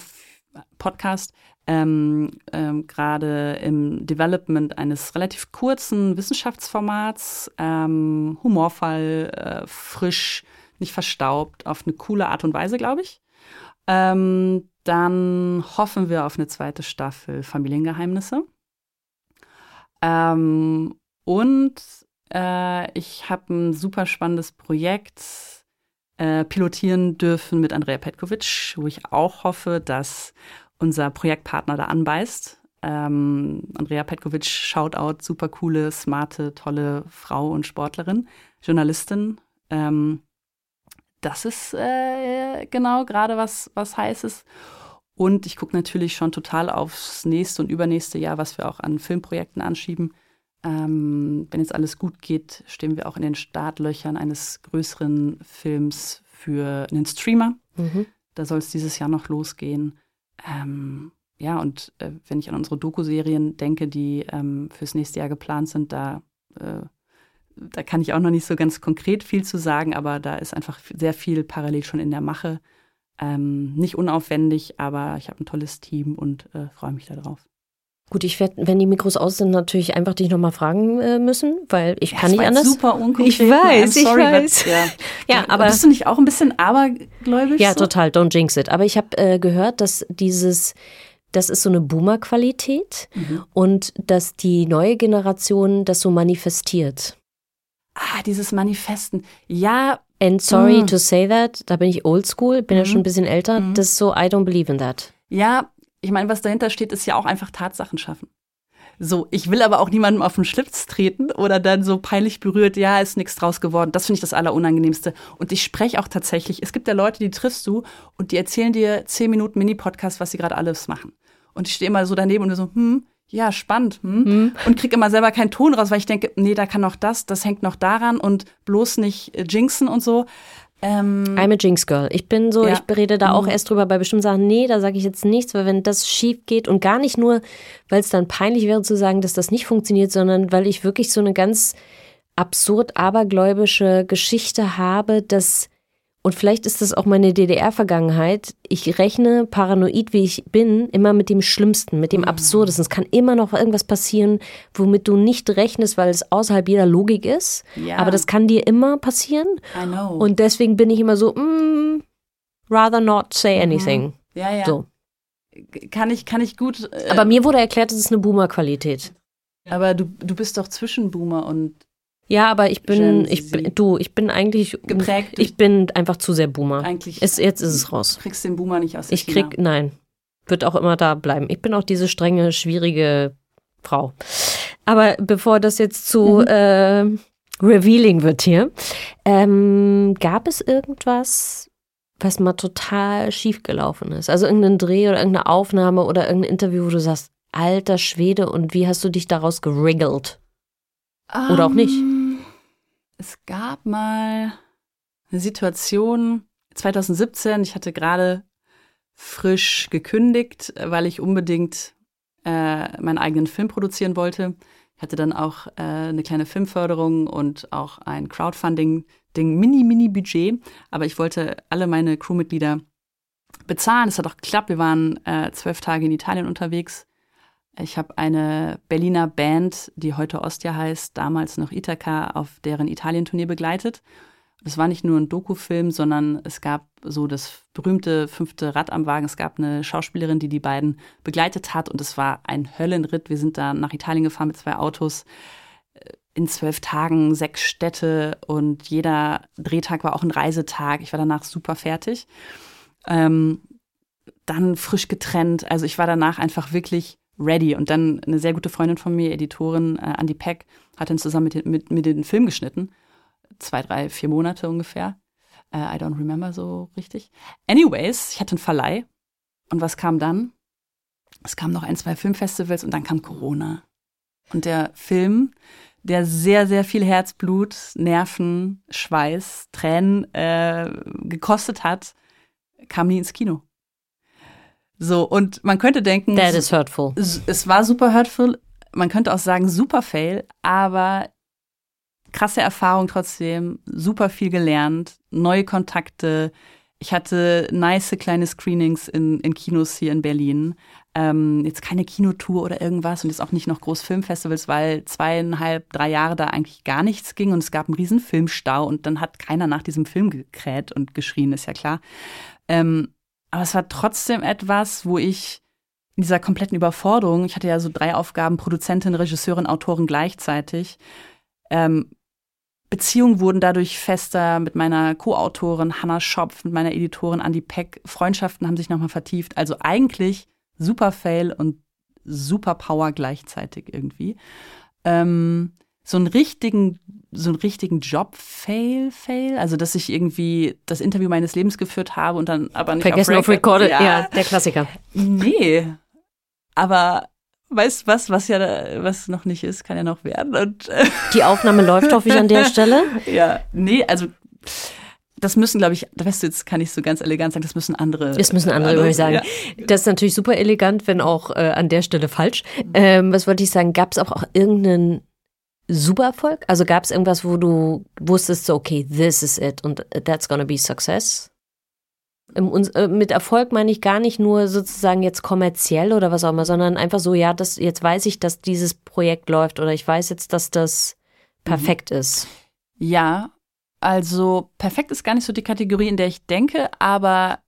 Podcast ähm, ähm, gerade im Development eines relativ kurzen Wissenschaftsformats, ähm, humorvoll, äh, frisch, nicht verstaubt, auf eine coole Art und Weise, glaube ich. Ähm, dann hoffen wir auf eine zweite Staffel Familiengeheimnisse. Ähm, und äh, ich habe ein super spannendes Projekt äh, pilotieren dürfen mit Andrea Petkovic, wo ich auch hoffe, dass unser Projektpartner da anbeißt. Ähm, Andrea Petkovic, Shoutout, super coole, smarte, tolle Frau und Sportlerin, Journalistin. Ähm, das ist äh, genau gerade was, was Heißes. Und ich gucke natürlich schon total aufs nächste und übernächste Jahr, was wir auch an Filmprojekten anschieben. Ähm, wenn jetzt alles gut geht, stehen wir auch in den Startlöchern eines größeren Films für einen Streamer. Mhm. Da soll es dieses Jahr noch losgehen. Ähm, ja, und äh, wenn ich an unsere Doku-Serien denke, die ähm, fürs nächste Jahr geplant sind, da, äh, da kann ich auch noch nicht so ganz konkret viel zu sagen, aber da ist einfach sehr viel parallel schon in der Mache. Ähm, nicht unaufwendig, aber ich habe ein tolles Team und äh, freue mich darauf. Gut, ich werde, wenn die Mikros aus sind, natürlich einfach dich nochmal fragen äh, müssen, weil ich ja, kann nicht anders. Super unkonkret. Ich weiß, sorry, ich weiß. But, ja. ja, aber bist du nicht auch ein bisschen abergläubisch? Ja, so? total. Don't jinx it. Aber ich habe äh, gehört, dass dieses das ist so eine Boomer-Qualität mhm. und dass die neue Generation das so manifestiert. Ah, dieses Manifesten. Ja. And sorry mm. to say that, da bin ich oldschool, bin mm. ja mhm. schon ein bisschen älter. Mm. Das ist so, I don't believe in that. Ja, ich meine, was dahinter steht, ist ja auch einfach Tatsachen schaffen. So, ich will aber auch niemandem auf den Schlips treten oder dann so peinlich berührt, ja, ist nichts draus geworden. Das finde ich das Allerunangenehmste. Und ich spreche auch tatsächlich, es gibt ja Leute, die triffst du und die erzählen dir zehn Minuten Mini-Podcast, was sie gerade alles machen. Und ich stehe immer so daneben und so, hm, ja, spannend, hm? hm. Und krieg immer selber keinen Ton raus, weil ich denke, nee, da kann noch das, das hängt noch daran und bloß nicht äh, jinxen und so. Ähm, I'm a Jinx Girl. Ich bin so, ja. ich rede da auch mhm. erst drüber bei bestimmten Sachen. Nee, da sage ich jetzt nichts, weil wenn das schief geht und gar nicht nur, weil es dann peinlich wäre zu sagen, dass das nicht funktioniert, sondern weil ich wirklich so eine ganz absurd abergläubische Geschichte habe, dass und vielleicht ist das auch meine DDR-Vergangenheit. Ich rechne, paranoid wie ich bin, immer mit dem Schlimmsten, mit dem mhm. Absurdesten. Es kann immer noch irgendwas passieren, womit du nicht rechnest, weil es außerhalb jeder Logik ist. Ja. Aber das kann dir immer passieren. I know. Und deswegen bin ich immer so, mm, rather not say anything. Mhm. Ja, ja. So. Kann ich, kann ich gut. Äh, Aber mir wurde erklärt, es ist eine Boomer-Qualität. Aber du, du bist doch zwischen Boomer und ja, aber ich bin, ich bin, du, ich bin eigentlich geprägt. Ich bin einfach zu sehr Boomer. Eigentlich. Ist, jetzt ist es raus. Du kriegst den Boomer nicht aus. Ich krieg, nein, wird auch immer da bleiben. Ich bin auch diese strenge, schwierige Frau. Aber bevor das jetzt zu mhm. äh, revealing wird hier, ähm, gab es irgendwas, was mal total schief gelaufen ist? Also irgendein Dreh oder irgendeine Aufnahme oder irgendein Interview, wo du sagst, alter Schwede, und wie hast du dich daraus geriggelt? Oder auch nicht? Es gab mal eine Situation 2017, ich hatte gerade frisch gekündigt, weil ich unbedingt äh, meinen eigenen Film produzieren wollte. Ich hatte dann auch äh, eine kleine Filmförderung und auch ein Crowdfunding-Ding, mini-mini-Budget. Aber ich wollte alle meine Crewmitglieder bezahlen. Es hat auch geklappt. Wir waren äh, zwölf Tage in Italien unterwegs ich habe eine Berliner Band, die heute Ostia heißt, damals noch Ithaka, auf deren Italien-Tournee begleitet. Das war nicht nur ein Dokufilm, sondern es gab so das berühmte fünfte Rad am Wagen. Es gab eine Schauspielerin, die die beiden begleitet hat und es war ein Höllenritt. Wir sind da nach Italien gefahren mit zwei Autos äh, in zwölf Tagen, sechs Städte und jeder Drehtag war auch ein Reisetag. Ich war danach super fertig. Ähm, dann frisch getrennt. Also ich war danach einfach wirklich ready. Und dann eine sehr gute Freundin von mir, Editorin äh, Andy Peck, hat dann zusammen mit, mit, mit den Film geschnitten. Zwei, drei, vier Monate ungefähr. Äh, I don't remember so richtig. Anyways, ich hatte einen Verleih. Und was kam dann? Es kamen noch ein, zwei Filmfestivals und dann kam Corona. Und der Film, der sehr, sehr viel Herzblut, Nerven, Schweiß, Tränen äh, gekostet hat, kam nie ins Kino. So, und man könnte denken, That is hurtful. es war super hurtful. Man könnte auch sagen, super fail, aber krasse Erfahrung trotzdem, super viel gelernt, neue Kontakte. Ich hatte nice kleine Screenings in, in Kinos hier in Berlin. Ähm, jetzt keine Kinotour oder irgendwas und jetzt auch nicht noch groß Filmfestivals, weil zweieinhalb, drei Jahre da eigentlich gar nichts ging und es gab einen riesen Filmstau und dann hat keiner nach diesem Film gekräht und geschrien, ist ja klar. Ähm, aber es war trotzdem etwas, wo ich in dieser kompletten Überforderung, ich hatte ja so drei Aufgaben, Produzentin, Regisseurin, Autorin gleichzeitig, ähm, Beziehungen wurden dadurch fester mit meiner Co-Autorin Hannah Schopf, mit meiner Editorin Andy Peck. Freundschaften haben sich nochmal vertieft. Also eigentlich super Fail und super Power gleichzeitig irgendwie. Ähm, so einen richtigen, so einen richtigen Job-Fail, Fail, also dass ich irgendwie das Interview meines Lebens geführt habe und dann aber nicht Vergessen auf, Record. Recorded, ja. ja, der Klassiker. Nee, aber weißt du was, was ja was noch nicht ist, kann ja noch werden. Und, äh Die Aufnahme läuft, hoffe ich, an der Stelle. Ja, nee, also das müssen, glaube ich, da weißt du, jetzt kann ich so ganz elegant sagen, das müssen andere. Das müssen andere, würde ich sagen. Ja. Das ist natürlich super elegant, wenn auch äh, an der Stelle falsch. Ähm, was wollte ich sagen? Gab es auch, auch irgendeinen Supererfolg? Also gab es irgendwas, wo du wusstest, so, okay, this is it und that's gonna be success? Äh, mit Erfolg meine ich gar nicht nur sozusagen jetzt kommerziell oder was auch immer, sondern einfach so, ja, das, jetzt weiß ich, dass dieses Projekt läuft oder ich weiß jetzt, dass das perfekt mhm. ist. Ja, also perfekt ist gar nicht so die Kategorie, in der ich denke, aber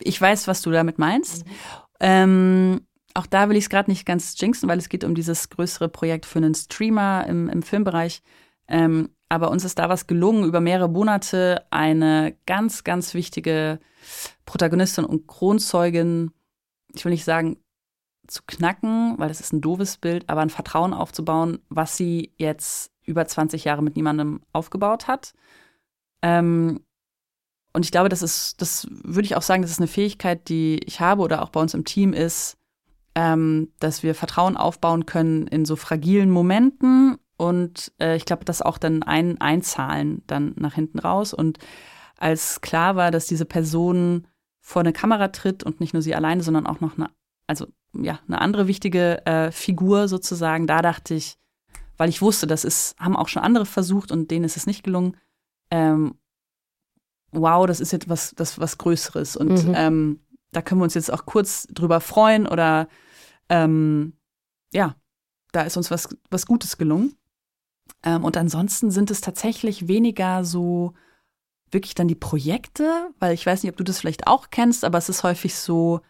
ich weiß, was du damit meinst. Mhm. Ähm, auch da will ich es gerade nicht ganz jinxen, weil es geht um dieses größere Projekt für einen Streamer im, im Filmbereich. Ähm, aber uns ist da was gelungen, über mehrere Monate eine ganz, ganz wichtige Protagonistin und Kronzeugin, ich will nicht sagen, zu knacken, weil das ist ein doofes Bild, aber ein Vertrauen aufzubauen, was sie jetzt über 20 Jahre mit niemandem aufgebaut hat. Ähm, und ich glaube, das ist, das würde ich auch sagen, das ist eine Fähigkeit, die ich habe oder auch bei uns im Team ist, ähm, dass wir Vertrauen aufbauen können in so fragilen Momenten und äh, ich glaube, das auch dann ein, einzahlen dann nach hinten raus. Und als klar war, dass diese Person vor eine Kamera tritt und nicht nur sie alleine, sondern auch noch eine, also ja, eine andere wichtige äh, Figur sozusagen, da dachte ich, weil ich wusste, das ist, haben auch schon andere versucht und denen ist es nicht gelungen. Ähm, wow, das ist jetzt was, das was Größeres. Und mhm. ähm, da können wir uns jetzt auch kurz drüber freuen oder ähm, ja, da ist uns was, was Gutes gelungen. Ähm, und ansonsten sind es tatsächlich weniger so wirklich dann die Projekte, weil ich weiß nicht, ob du das vielleicht auch kennst, aber es ist häufig so,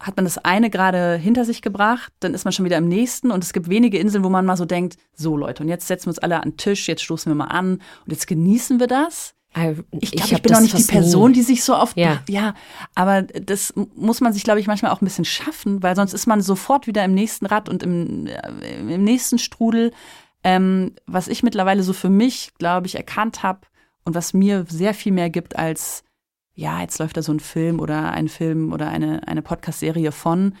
hat man das eine gerade hinter sich gebracht, dann ist man schon wieder im nächsten und es gibt wenige Inseln, wo man mal so denkt, so Leute, und jetzt setzen wir uns alle an den Tisch, jetzt stoßen wir mal an und jetzt genießen wir das. Ich glaube, ich, ich bin noch nicht die Person, nie. die sich so oft, ja. ja, aber das muss man sich, glaube ich, manchmal auch ein bisschen schaffen, weil sonst ist man sofort wieder im nächsten Rad und im, äh, im nächsten Strudel. Ähm, was ich mittlerweile so für mich, glaube ich, erkannt habe und was mir sehr viel mehr gibt als, ja, jetzt läuft da so ein Film oder ein Film oder eine, eine Podcast-Serie von,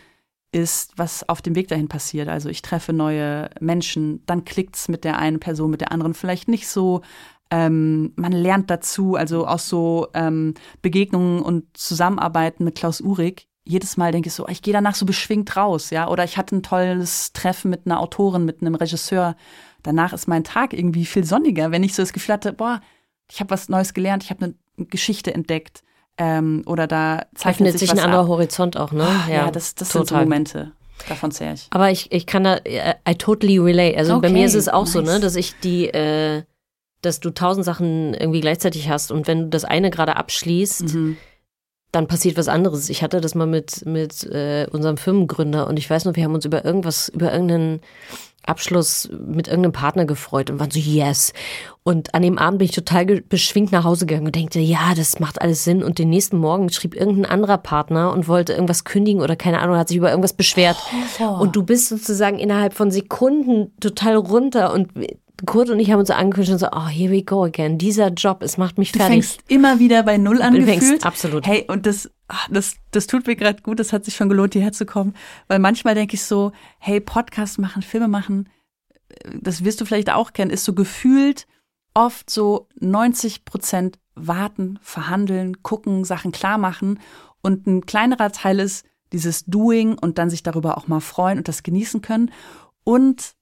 ist, was auf dem Weg dahin passiert. Also ich treffe neue Menschen, dann klickt's mit der einen Person, mit der anderen vielleicht nicht so. Ähm, man lernt dazu, also aus so ähm, Begegnungen und Zusammenarbeiten mit Klaus Uhrig. Jedes Mal denke ich so, ich gehe danach so beschwingt raus, ja. Oder ich hatte ein tolles Treffen mit einer Autorin, mit einem Regisseur, danach ist mein Tag irgendwie viel sonniger, wenn ich so das Gefühl hatte, boah, ich habe was Neues gelernt, ich habe eine Geschichte entdeckt. Ähm, oder da zeichnet sich, sich ein anderer ab. Horizont auch, ne? Oh, ja, ja, das, das sind so Momente. Davon zähle ich. Aber ich, ich kann da, I totally relate. Also okay, bei mir ist es auch nice. so, ne, dass ich die, äh, dass du tausend Sachen irgendwie gleichzeitig hast und wenn du das eine gerade abschließt, mhm. dann passiert was anderes. Ich hatte das mal mit, mit äh, unserem Firmengründer und ich weiß noch, wir haben uns über irgendwas, über irgendeinen Abschluss mit irgendeinem Partner gefreut und waren so, yes. Und an dem Abend bin ich total beschwingt nach Hause gegangen und denkte, ja, das macht alles Sinn. Und den nächsten Morgen schrieb irgendein anderer Partner und wollte irgendwas kündigen oder keine Ahnung, hat sich über irgendwas beschwert. Oh. Und du bist sozusagen innerhalb von Sekunden total runter und Kurt und ich haben uns so angekündigt und so, oh, here we go again. Dieser Job, es macht mich fertig. Du fängst immer wieder bei Null an Du fängst- gefühlt. absolut. Hey, und das, ach, das, das tut mir gerade gut, das hat sich schon gelohnt, hierher zu kommen. Weil manchmal denke ich so, hey, Podcast machen, Filme machen, äh, das wirst du vielleicht auch kennen, ist so gefühlt oft so 90 Prozent warten, verhandeln, gucken, Sachen klar machen. Und ein kleinerer Teil ist dieses Doing und dann sich darüber auch mal freuen und das genießen können. Und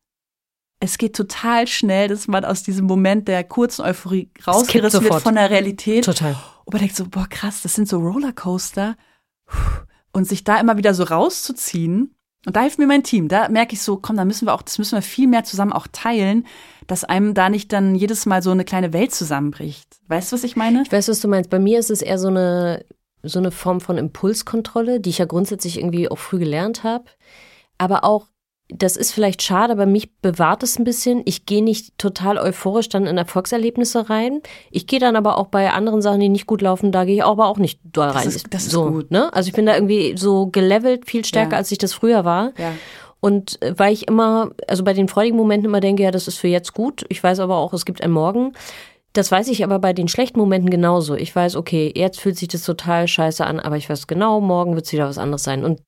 es geht total schnell, dass man aus diesem Moment der kurzen Euphorie rausgerissen wird von der Realität. Total. Und man denkt so, boah, krass, das sind so Rollercoaster. Und sich da immer wieder so rauszuziehen. Und da hilft mir mein Team. Da merke ich so, komm, da müssen wir auch, das müssen wir viel mehr zusammen auch teilen, dass einem da nicht dann jedes Mal so eine kleine Welt zusammenbricht. Weißt du, was ich meine? Ich weiß, was du meinst. Bei mir ist es eher so eine, so eine Form von Impulskontrolle, die ich ja grundsätzlich irgendwie auch früh gelernt habe. Aber auch, das ist vielleicht schade, aber mich bewahrt es ein bisschen. Ich gehe nicht total euphorisch dann in Erfolgserlebnisse rein. Ich gehe dann aber auch bei anderen Sachen, die nicht gut laufen, da gehe ich aber auch nicht doll rein. ist- das ist so, gut. Ne? Also ich bin da irgendwie so gelevelt, viel stärker, Ja. als ich das früher war. Ja. Und äh, weil ich immer, also bei den freudigen Momenten immer denke, ja, das ist für jetzt gut. Ich weiß aber auch, es gibt einen Morgen. Das weiß ich aber bei den schlechten Momenten genauso. Ich weiß, okay, jetzt fühlt sich das total scheiße an, aber ich weiß genau, morgen wird es wieder was anderes sein. Und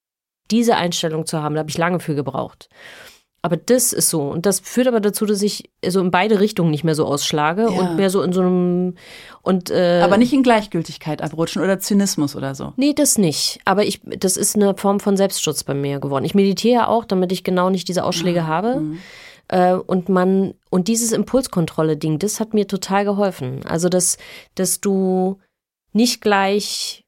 diese Einstellung zu haben, da habe ich lange für gebraucht. Aber das ist so. Und das führt aber dazu, dass ich so in beide Richtungen nicht mehr so ausschlage Ja. und mehr so in so einem und äh, Aber nicht in Gleichgültigkeit abrutschen oder Zynismus oder so. Nee, das nicht. Aber ich, das ist eine Form von Selbstschutz bei mir geworden. Ich meditiere auch, damit ich genau nicht diese Ausschläge habe. Äh, und man, und dieses Impulskontrolle-Ding, das hat mir total geholfen. Also, dass, dass du nicht gleich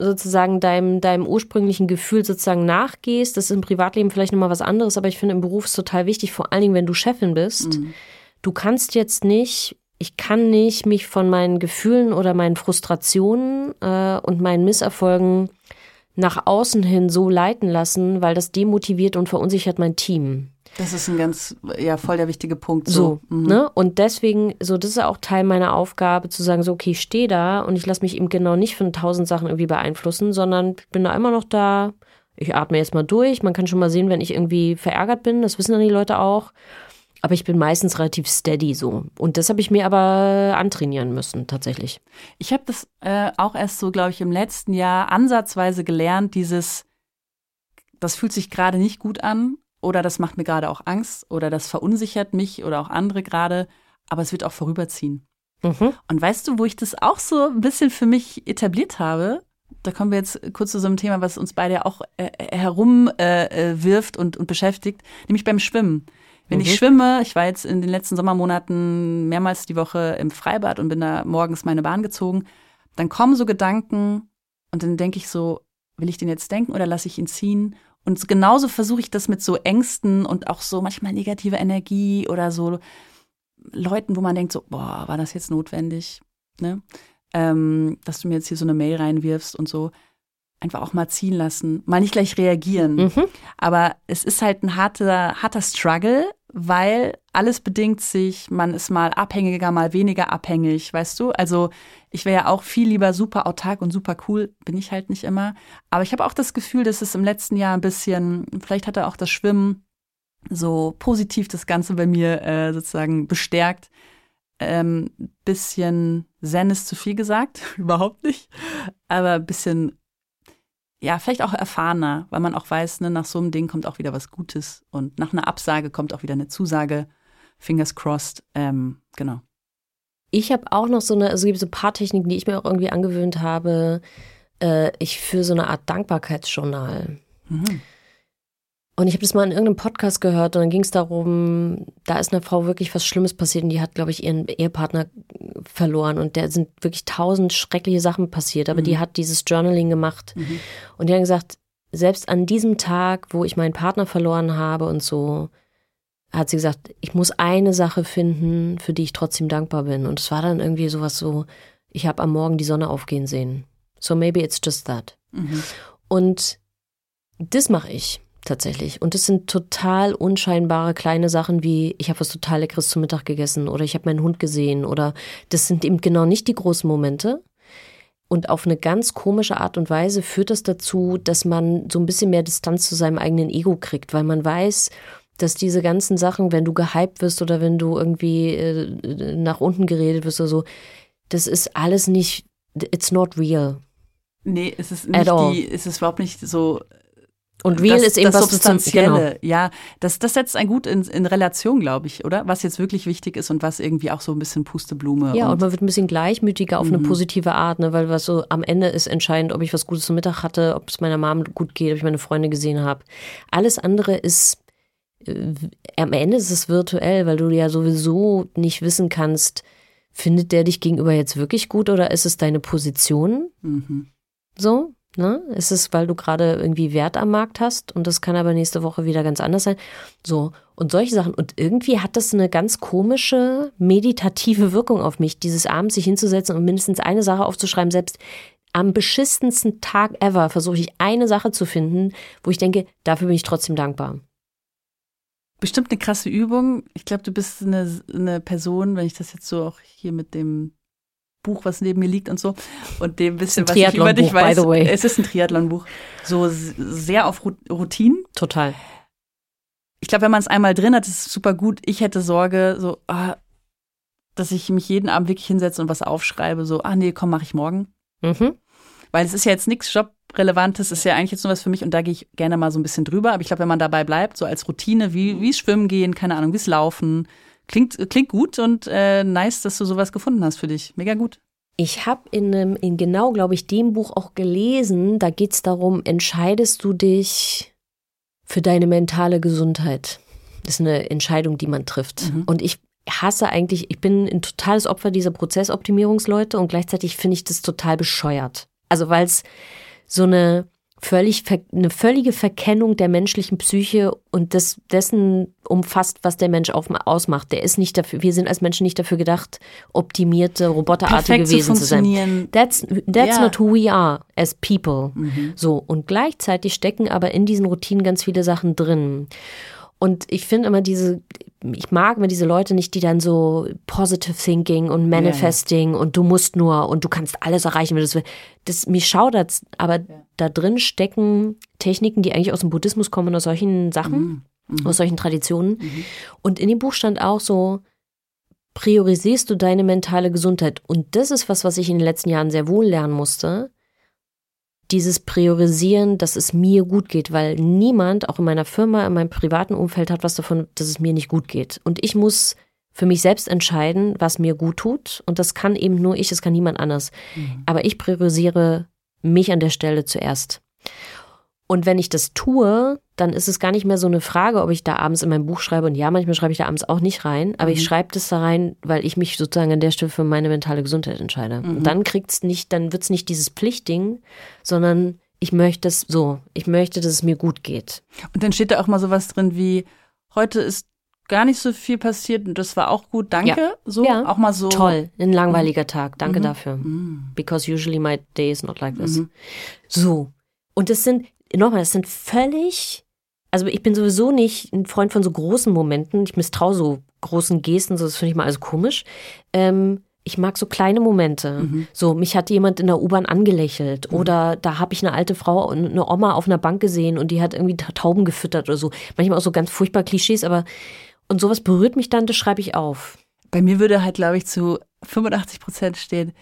sozusagen deinem, deinem ursprünglichen Gefühl sozusagen nachgehst. Das ist im Privatleben vielleicht nochmal was anderes, aber ich finde im Beruf ist total wichtig, vor allen Dingen, wenn du Chefin bist. Du kannst jetzt nicht, ich kann nicht mich von meinen Gefühlen oder meinen Frustrationen äh, und meinen Misserfolgen nach außen hin so leiten lassen, weil das demotiviert und verunsichert mein Team. Das ist ein ganz, ja, voll der wichtige Punkt. So, So, mhm. ne? Und deswegen, so, das ist ja auch Teil meiner Aufgabe, zu sagen, so, okay, ich stehe da und ich lasse mich eben genau nicht von tausend Sachen irgendwie beeinflussen, sondern ich bin da immer noch da. Ich atme jetzt mal durch. Man kann schon mal sehen, wenn ich irgendwie verärgert bin. Das wissen dann die Leute auch. Aber ich bin meistens relativ steady so. Und das habe ich mir aber antrainieren müssen, tatsächlich. Ich habe das äh, auch erst so, glaube ich, im letzten Jahr ansatzweise gelernt, dieses, das fühlt sich gerade nicht gut an oder das macht mir gerade auch Angst oder das verunsichert mich oder auch andere gerade, aber es wird auch vorüberziehen. Mhm. Und weißt du, wo ich das auch so ein bisschen für mich etabliert habe? Da kommen wir jetzt kurz zu so einem Thema, was uns beide auch äh, herumwirft äh, äh, wirft und, und beschäftigt, nämlich beim Schwimmen. Wenn Mhm. ich schwimme, ich war jetzt in den letzten Sommermonaten mehrmals die Woche im Freibad und bin da morgens meine Bahn gezogen, dann kommen so Gedanken und dann denke ich so, will ich den jetzt denken oder lasse ich ihn ziehen? Und genauso versuche ich das mit so Ängsten und auch so manchmal negative Energie oder so Leuten, wo man denkt so, boah, war das jetzt notwendig? Ne? Ähm, dass du mir jetzt hier so eine Mail reinwirfst und so. Einfach auch mal ziehen lassen, mal nicht gleich reagieren. Mhm. Aber es ist halt ein harter, harter Struggle, weil alles bedingt sich, man ist mal abhängiger, mal weniger abhängig, weißt du? Also ich wäre ja auch viel lieber super autark und super cool, bin ich halt nicht immer. Aber ich habe auch das Gefühl, dass es im letzten Jahr ein bisschen, vielleicht hat er auch das Schwimmen so positiv das Ganze bei mir äh, sozusagen bestärkt. Ähm, bisschen Zen ist zu viel gesagt, überhaupt nicht. Aber ein bisschen ja, vielleicht auch erfahrener, weil man auch weiß, ne, nach so einem Ding kommt auch wieder was Gutes und nach einer Absage kommt auch wieder eine Zusage. Fingers crossed. Ähm, genau. Ich habe auch noch so eine, also es gibt so ein paar Techniken, die ich mir auch irgendwie angewöhnt habe. Äh, ich führe so eine Art Dankbarkeitsjournal. Mhm. Und ich habe das mal in irgendeinem Podcast gehört und dann ging es darum, da ist einer Frau wirklich was Schlimmes passiert und die hat, glaube ich, ihren Ehepartner verloren und da sind wirklich tausend schreckliche Sachen passiert, aber die hat dieses Journaling gemacht und die hat gesagt, selbst an diesem Tag, wo ich meinen Partner verloren habe und so, hat sie gesagt, ich muss eine Sache finden, für die ich trotzdem dankbar bin. Und es war dann irgendwie sowas so, ich habe am Morgen die Sonne aufgehen sehen. So maybe it's just that. Mhm. Und das mache ich tatsächlich. Und das sind total unscheinbare kleine Sachen wie, ich habe was total Leckeres zum Mittag gegessen oder ich habe meinen Hund gesehen oder das sind eben genau nicht die großen Momente. Und auf eine ganz komische Art und Weise führt das dazu, dass man so ein bisschen mehr Distanz zu seinem eigenen Ego kriegt, weil man weiß, dass diese ganzen Sachen, wenn du gehypt wirst oder wenn du irgendwie äh, nach unten geredet wirst oder so, das ist alles nicht, it's not real. Nee, es ist nicht die, es ist überhaupt nicht so und real das, ist eben das was Substanzielle. Genau. Ja, das, das setzt ein gut in, in Relation, glaube ich, oder? Was jetzt wirklich wichtig ist und was irgendwie auch so ein bisschen Pusteblume. Ja, und, und man wird ein bisschen gleichmütiger auf mhm. eine positive Art, ne? weil was so am Ende ist entscheidend, ob ich was Gutes zum Mittag hatte, ob es meiner Mom gut geht, ob ich meine Freunde gesehen habe. Alles andere ist, äh, am Ende ist es virtuell, weil du ja sowieso nicht wissen kannst, findet der dich gegenüber jetzt wirklich gut oder ist es deine Position? Mhm. So, Ne? Ist es, weil du gerade irgendwie Wert am Markt hast und das kann aber nächste Woche wieder ganz anders sein. So, und solche Sachen. Und irgendwie hat das eine ganz komische meditative Wirkung auf mich, dieses abends sich hinzusetzen und mindestens eine Sache aufzuschreiben. Selbst am beschissensten Tag ever versuche ich eine Sache zu finden, wo ich denke, dafür bin ich trotzdem dankbar. Bestimmt eine krasse Übung. Ich glaube, du bist eine, eine Person, wenn ich das jetzt so auch hier mit dem Buch, was neben mir liegt und so. Und dem bisschen, was ich über dich weiß. Es ist ein Triathlon-Buch. So sehr auf Routinen. Total. Ich glaube, wenn man es einmal drin hat, ist es super gut. Ich hätte Sorge, so, ah, dass ich mich jeden Abend wirklich hinsetze und was aufschreibe, so, ah nee, komm, mache ich morgen. Mhm. Weil es ist ja jetzt nichts Jobrelevantes, ist ja eigentlich jetzt nur was für mich und da gehe ich gerne mal so ein bisschen drüber. Aber ich glaube, wenn man dabei bleibt, so als Routine, wie, wie Schwimmen gehen, keine Ahnung, wie es Laufen, Klingt, klingt gut und äh, nice, dass du sowas gefunden hast für dich. Mega gut. Ich habe in, in genau, glaube ich, dem Buch auch gelesen, da geht es darum, entscheidest du dich für deine mentale Gesundheit? Das ist eine Entscheidung, die man trifft. Mhm. Und ich hasse eigentlich, ich bin ein totales Opfer dieser Prozessoptimierungsleute und gleichzeitig finde ich das total bescheuert. Also weil es so eine völlig eine völlige Verkennung der menschlichen Psyche und des, dessen umfasst, was der Mensch auf, ausmacht. Der ist nicht dafür, wir sind als Menschen nicht dafür gedacht, optimierte, roboterartige Wesen zu, zu sein. That's, that's ja. not who we are as people. Mhm. So. Und gleichzeitig stecken aber in diesen Routinen ganz viele Sachen drin. Und ich finde immer diese, ich mag immer diese Leute nicht, die dann so positive thinking und manifesting ja, ja. und du musst nur und du kannst alles erreichen, wenn du das willst. Das, mich schaudert, aber ja. da drin stecken Techniken, die eigentlich aus dem Buddhismus kommen, aus solchen Sachen, mhm. Mhm. aus solchen Traditionen. Mhm. Und in dem Buch stand auch so, priorisierst du deine mentale Gesundheit. Und das ist was, was ich in den letzten Jahren sehr wohl lernen musste dieses Priorisieren, dass es mir gut geht, weil niemand, auch in meiner Firma, in meinem privaten Umfeld, hat was davon, dass es mir nicht gut geht. Und ich muss für mich selbst entscheiden, was mir gut tut. Und das kann eben nur ich, das kann niemand anders. Mhm. Aber ich priorisiere mich an der Stelle zuerst. Und wenn ich das tue, dann ist es gar nicht mehr so eine Frage, ob ich da abends in meinem Buch schreibe. Und ja, manchmal schreibe ich da abends auch nicht rein, aber mhm. ich schreibe das da rein, weil ich mich sozusagen an der Stelle für meine mentale Gesundheit entscheide. Mhm. Und dann kriegt's nicht, dann wird's nicht dieses Pflichtding, sondern ich möchte es so. Ich möchte, dass es mir gut geht. Und dann steht da auch mal sowas drin wie, heute ist gar nicht so viel passiert und das war auch gut. Danke. Ja. So, ja. auch mal so. Toll. Ein langweiliger Tag. Danke mhm. dafür. Mhm. Because usually my day is not like this. Mhm. So. Und das sind, nochmal, das sind völlig, also ich bin sowieso nicht ein Freund von so großen Momenten. Ich misstraue so großen Gesten, so das finde ich mal alles komisch. Ähm, ich mag so kleine Momente. Mhm. So, mich hat jemand in der U-Bahn angelächelt mhm. oder da habe ich eine alte Frau und eine Oma auf einer Bank gesehen und die hat irgendwie Tauben gefüttert oder so. Manchmal auch so ganz furchtbar Klischees, aber und sowas berührt mich dann, das schreibe ich auf. Bei mir würde halt, glaube ich, zu 85 Prozent stehen,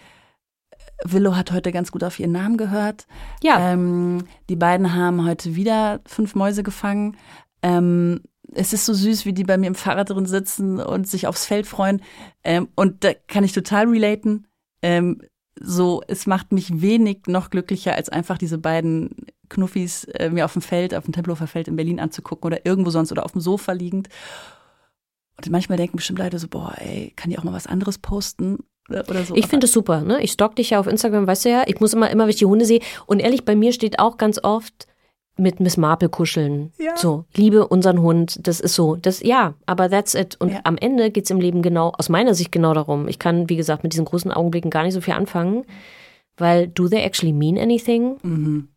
Willow hat heute ganz gut auf ihren Namen gehört. Ja. Ähm, die beiden haben heute wieder fünf Mäuse gefangen. Ähm, es ist so süß, wie die bei mir im Fahrrad drin sitzen und sich aufs Feld freuen. Ähm, und da kann ich total relaten. Ähm, so, es macht mich wenig noch glücklicher, als einfach diese beiden Knuffis äh, mir auf dem Feld, auf dem Tempelhofer Feld in Berlin anzugucken oder irgendwo sonst oder auf dem Sofa liegend. Und manchmal denken bestimmt Leute so, boah, ey, kann die auch mal was anderes posten? Oder so. Ich finde es super, ne? Ich stalk dich ja auf Instagram, weißt du ja. Ich muss immer, immer, wenn ich die Hunde sehe. Und ehrlich, bei mir steht auch ganz oft mit Miss Marple kuscheln. Ja. So, liebe unseren Hund, das ist so. Das, ja, aber that's it. Und ja. am Ende geht es im Leben genau, aus meiner Sicht genau darum. Ich kann, wie gesagt, mit diesen großen Augenblicken gar nicht so viel anfangen, weil do they actually mean anything? Mhm.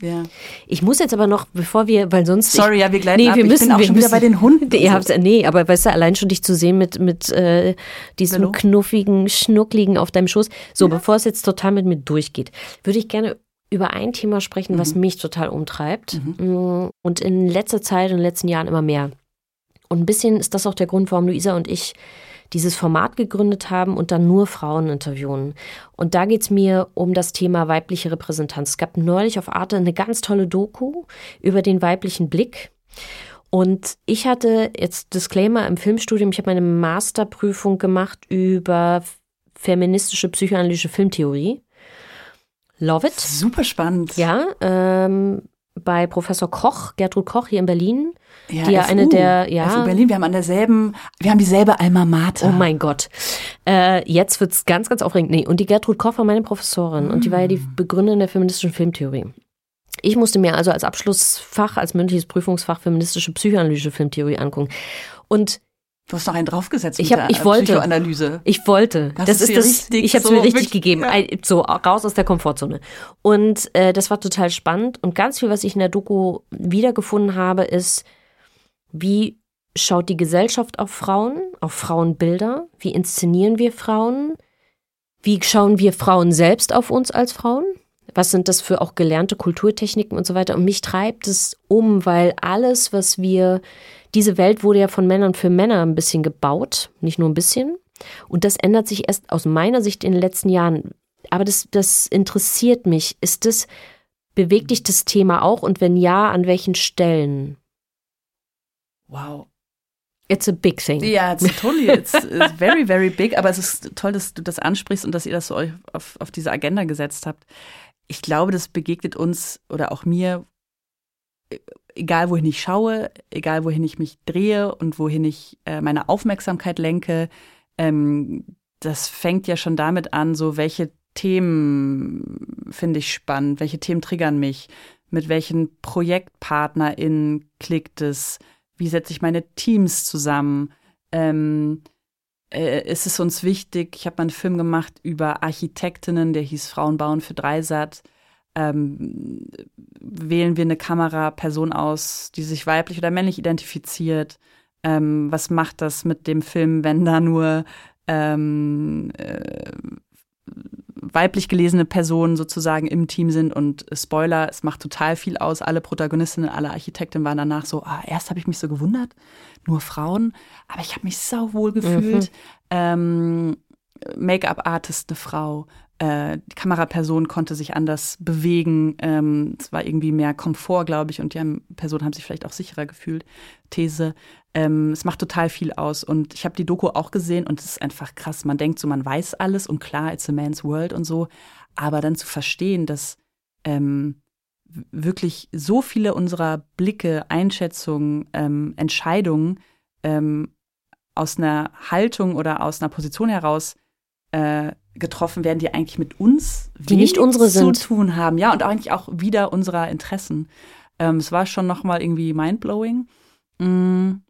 Ja. Ich muss jetzt aber noch, bevor wir, weil sonst. Sorry, ich, ja, wir gleiten nee, wir ab. Müssen, ich bin auch schon müssen, wieder bei den Hunden. Ihr habt, nee, aber weißt du, allein schon dich zu sehen mit, mit äh, diesem Hallo? knuffigen Schnuckligen auf deinem Schoß. So, ja. bevor es jetzt total mit mir durchgeht, würde ich gerne über ein Thema sprechen, mhm. was mich total umtreibt. Mhm. Mm, und in letzter Zeit, in den letzten Jahren immer mehr. Und ein bisschen ist das auch der Grund, warum Luisa und ich dieses Format gegründet haben und dann nur Frauen interviewen. Und da geht es mir um das Thema weibliche Repräsentanz. Es gab neulich auf Arte eine ganz tolle Doku über den weiblichen Blick. Und ich hatte jetzt Disclaimer im Filmstudium, ich habe meine Masterprüfung gemacht über feministische psychoanalytische Filmtheorie. Love it. Super spannend. Ja, ähm, bei Professor Koch, Gertrud Koch hier in Berlin, ja, die ja FU, eine der, ja. FU Berlin, wir haben an derselben, wir haben dieselbe Alma Mater. Oh mein Gott. Äh, jetzt wird's ganz, ganz aufregend. Nee, und die Gertrud Koch war meine Professorin mm. und die war ja die Begründerin der feministischen Filmtheorie. Ich musste mir also als Abschlussfach, als mündliches Prüfungsfach feministische psychoanalytische Filmtheorie angucken. Und Du hast noch einen draufgesetzt ich hab, mit ich wollte, Psychoanalyse. Ich wollte. Das, das ist, das. Richtig, ich habe es so mir richtig wirklich, gegeben. Ja. So raus aus der Komfortzone. Und äh, das war total spannend. Und ganz viel, was ich in der Doku wiedergefunden habe, ist, wie schaut die Gesellschaft auf Frauen, auf Frauenbilder? Wie inszenieren wir Frauen? Wie schauen wir Frauen selbst auf uns als Frauen? Was sind das für auch gelernte Kulturtechniken und so weiter? Und mich treibt es um, weil alles, was wir, diese Welt wurde ja von Männern für Männer ein bisschen gebaut, nicht nur ein bisschen. Und das ändert sich erst aus meiner Sicht in den letzten Jahren. Aber das, das interessiert mich. Ist das, bewegt dich das Thema auch? Und wenn ja, an welchen Stellen? Wow. It's a big thing. Ja, it's totally, it's, it's very, very big. Aber es ist toll, dass du das ansprichst und dass ihr das so euch auf, auf diese Agenda gesetzt habt. Ich glaube, das begegnet uns oder auch mir, egal wohin ich schaue, egal wohin ich mich drehe und wohin ich äh, meine Aufmerksamkeit lenke. Ähm, das fängt ja schon damit an, so welche Themen finde ich spannend, welche Themen triggern mich, mit welchen ProjektpartnerInnen klickt es, wie setze ich meine Teams zusammen, ähm, äh, ist es uns wichtig, ich habe mal einen Film gemacht über Architektinnen, der hieß Frauen bauen für Dreisat. Ähm, wählen wir eine Kameraperson aus, die sich weiblich oder männlich identifiziert? Ähm, was macht das mit dem Film, wenn da nur ähm, äh, weiblich gelesene Personen sozusagen im Team sind und äh, Spoiler, es macht total viel aus. Alle Protagonistinnen, alle Architekten waren danach so, ah, erst habe ich mich so gewundert, nur Frauen, aber ich habe mich sauwohl gefühlt. Ähm, Make-up-Artist eine Frau, äh, die Kameraperson konnte sich anders bewegen. Ähm, es war irgendwie mehr Komfort, glaube ich, und die Personen haben sich vielleicht auch sicherer gefühlt. These. Ähm, es macht total viel aus. Und ich habe die Doku auch gesehen und es ist einfach krass. Man denkt so, man weiß alles und klar, it's a man's world und so. Aber dann zu verstehen, dass ähm, wirklich so viele unserer Blicke, Einschätzungen, ähm, Entscheidungen ähm, aus einer Haltung oder aus einer Position heraus äh, getroffen werden, die eigentlich mit uns Die nicht unsere sind. zu tun haben. Ja, und eigentlich auch wieder unserer Interessen. Ähm, es war schon nochmal irgendwie mindblowing. Mm.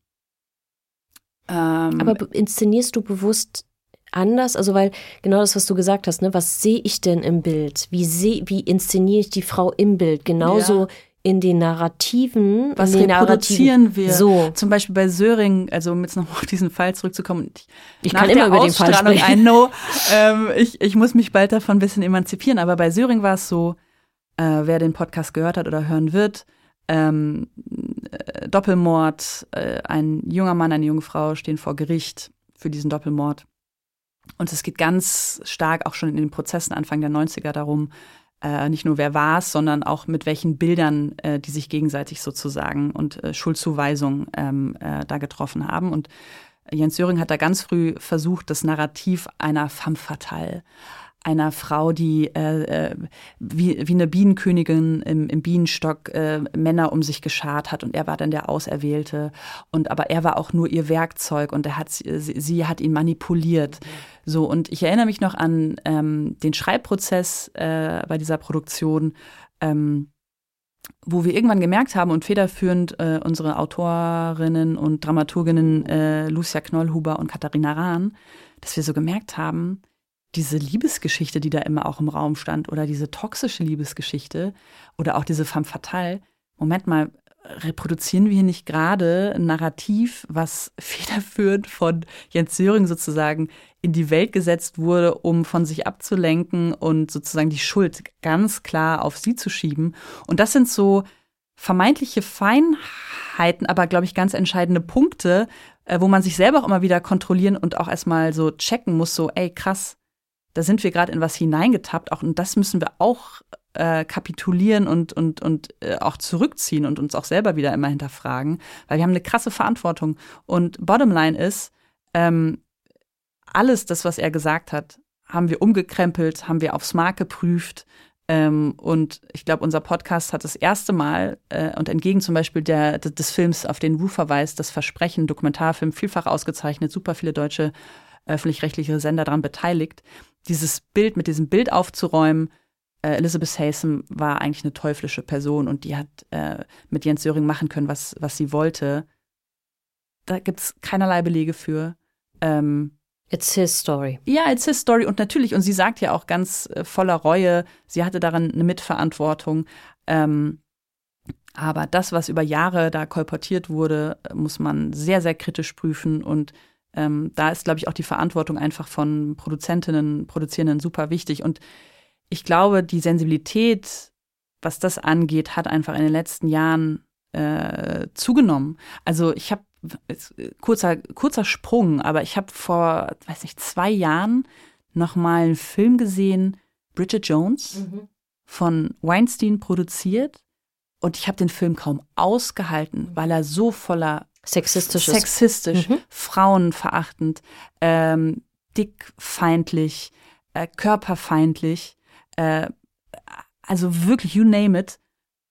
Ähm, Aber be- inszenierst du bewusst anders? Also, weil genau das, was du gesagt hast, ne? Was sehe ich denn im Bild? Wie seh, wie inszeniere ich die Frau im Bild? Genauso Ja. In den Narrativen. was den reproduzieren wir? So. Zum Beispiel bei Söring, also um jetzt noch auf diesen Fall zurückzukommen. Ich, Ich kann immer über den Fall sprechen. I know, ähm, ich, ich muss mich bald davon ein bisschen emanzipieren, aber bei Söring war es so, äh, wer den Podcast gehört hat oder hören wird, ähm, äh, Doppelmord, äh, ein junger Mann, eine junge Frau stehen vor Gericht für diesen Doppelmord. Und es geht ganz stark auch schon in den Prozessen Anfang der 90er darum, äh, nicht nur wer war es, sondern auch mit welchen Bildern äh, die sich gegenseitig sozusagen und äh, Schuldzuweisungen ähm, äh, da getroffen haben. Und Jens Söring hat da ganz früh versucht, das Narrativ einer femme fatale, einer Frau, die äh, äh, wie, wie eine Bienenkönigin im, im Bienenstock äh, Männer um sich geschart hat und er war dann der Auserwählte und aber er war auch nur ihr Werkzeug und er hat sie, sie hat ihn manipuliert. So und ich erinnere mich noch an ähm, den Schreibprozess äh, bei dieser Produktion. Ähm, wo wir irgendwann gemerkt haben und federführend äh, unsere Autorinnen und Dramaturginnen äh, Lucia Knollhuber und Katharina Rahn, dass wir so gemerkt haben, diese Liebesgeschichte, die da immer auch im Raum stand, oder diese toxische Liebesgeschichte oder auch diese femme fatale, Moment mal, reproduzieren wir hier nicht gerade ein Narrativ, was federführend von Jens Söring sozusagen in die Welt gesetzt wurde, um von sich abzulenken und sozusagen die Schuld ganz klar auf sie zu schieben. Und das sind so vermeintliche Kleinigkeiten, aber glaube ich ganz entscheidende Punkte, äh, wo man sich selber auch immer wieder kontrollieren und auch erstmal so checken muss, so, ey, krass, da sind wir gerade in was hineingetappt, auch und das müssen wir auch äh, kapitulieren und, und, und äh, auch zurückziehen und uns auch selber wieder immer hinterfragen, weil wir haben eine krasse Verantwortung. Und Bottomline ist, ähm, alles das, was er gesagt hat, haben wir umgekrempelt, haben wir aufs Mark geprüft. Ähm, und ich glaube, unser Podcast hat das erste Mal äh, und entgegen zum Beispiel der, des Films, auf den Wu verweist, das Versprechen, Dokumentarfilm, vielfach ausgezeichnet, super viele deutsche öffentlich-rechtliche Sender daran beteiligt, dieses Bild mit diesem Bild aufzuräumen, äh, Elizabeth Haysom war eigentlich eine teuflische Person und die hat äh, mit Jens Söring machen können, was, was sie wollte. Da gibt es keinerlei Belege für. Ähm, It's his story. Ja, it's his story. Und natürlich, und sie sagt ja auch ganz äh, voller Reue, sie hatte daran eine Mitverantwortung. Ähm, aber das, was über Jahre da kolportiert wurde, muss man sehr, sehr kritisch prüfen. Und ähm, da ist, glaube ich, auch die Verantwortung einfach von Produzentinnen, Produzierenden super wichtig. Und ich glaube, die Sensibilität, was das angeht, hat einfach in den letzten Jahren äh, zugenommen. Also ich habe kurzer kurzer Sprung, aber ich habe vor, weiß nicht, zwei Jahren noch mal einen Film gesehen, Bridget Jones mhm. von Weinstein produziert und ich habe den Film kaum ausgehalten, weil er so voller sexistisch, sexistisch, mhm. frauenverachtend, ähm, dickfeindlich, äh, körperfeindlich äh, also wirklich, you name it.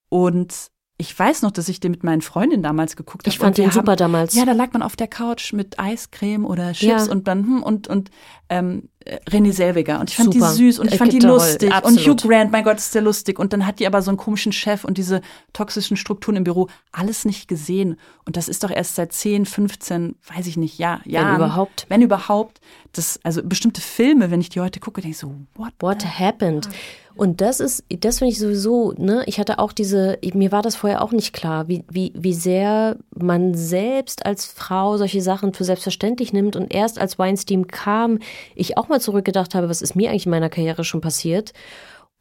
Und ich weiß noch, dass ich den mit meinen Freundinnen damals geguckt habe. Ich fand den super haben, damals. Ja, da lag man auf der Couch mit Eiscreme oder Chips ja. und dann hm, und und ähm, René Selweger und ich fand super. die süß und ich fand die lustig. Absolut. und Hugh Grant, mein Gott, ist der lustig. Und dann hat die aber so einen komischen Chef und diese toxischen Strukturen im Büro. Alles nicht gesehen. Und das ist doch erst seit 10, 15, weiß ich nicht, ja, ja, wenn überhaupt, wenn überhaupt, das also bestimmte Filme, wenn ich die heute gucke, denke ich so, what, what happened? Und das ist, das finde ich sowieso, ne, ich hatte auch diese, mir war das vorher auch nicht klar, wie, wie, wie sehr man selbst als Frau solche Sachen für selbstverständlich nimmt. Und erst als Weinstein kam, ich auch mal zurückgedacht habe, was ist mir eigentlich in meiner Karriere schon passiert?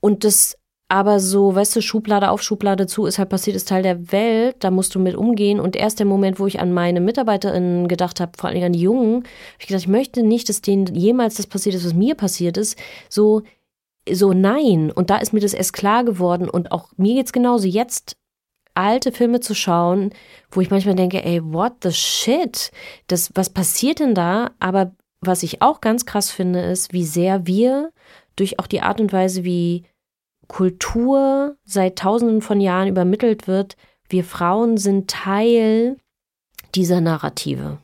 Und das aber so, weißt du, Schublade auf, Schublade zu, ist halt passiert, ist Teil der Welt, da musst du mit umgehen. Und erst der Moment, wo ich an meine MitarbeiterInnen gedacht habe, vor allem an die Jungen, habe ich gedacht, ich möchte nicht, dass denen jemals das passiert ist, was mir passiert ist. So, so nein. Und da ist mir das erst klar geworden. Und auch mir geht's genauso. Jetzt alte Filme zu schauen, wo ich manchmal denke, ey, what the shit? Das, was passiert denn da? Aber was ich auch ganz krass finde, ist, wie sehr wir durch auch die Art und Weise, wie Kultur seit tausenden von Jahren übermittelt wird, wir Frauen sind Teil dieser Narrative.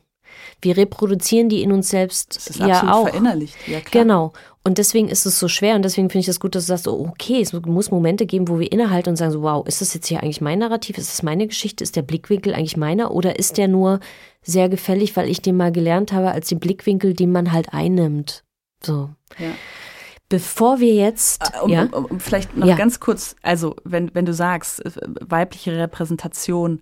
Wir reproduzieren die in uns selbst das ist ja auch. verinnerlicht. Ja, klar. Genau. Und deswegen ist es so schwer und deswegen finde ich es das gut, dass du sagst, oh, okay, es muss Momente geben, wo wir innehalten und sagen so, wow, ist das jetzt hier eigentlich mein Narrativ? Ist das meine Geschichte? Ist der Blickwinkel eigentlich meiner? Oder ist der nur sehr gefällig, weil ich den mal gelernt habe, als den Blickwinkel, den man halt einnimmt? So. Ja. Bevor wir jetzt. Ah, um, ja? um, um vielleicht noch ja. ganz kurz, also wenn, wenn du sagst, äh, weibliche Repräsentation,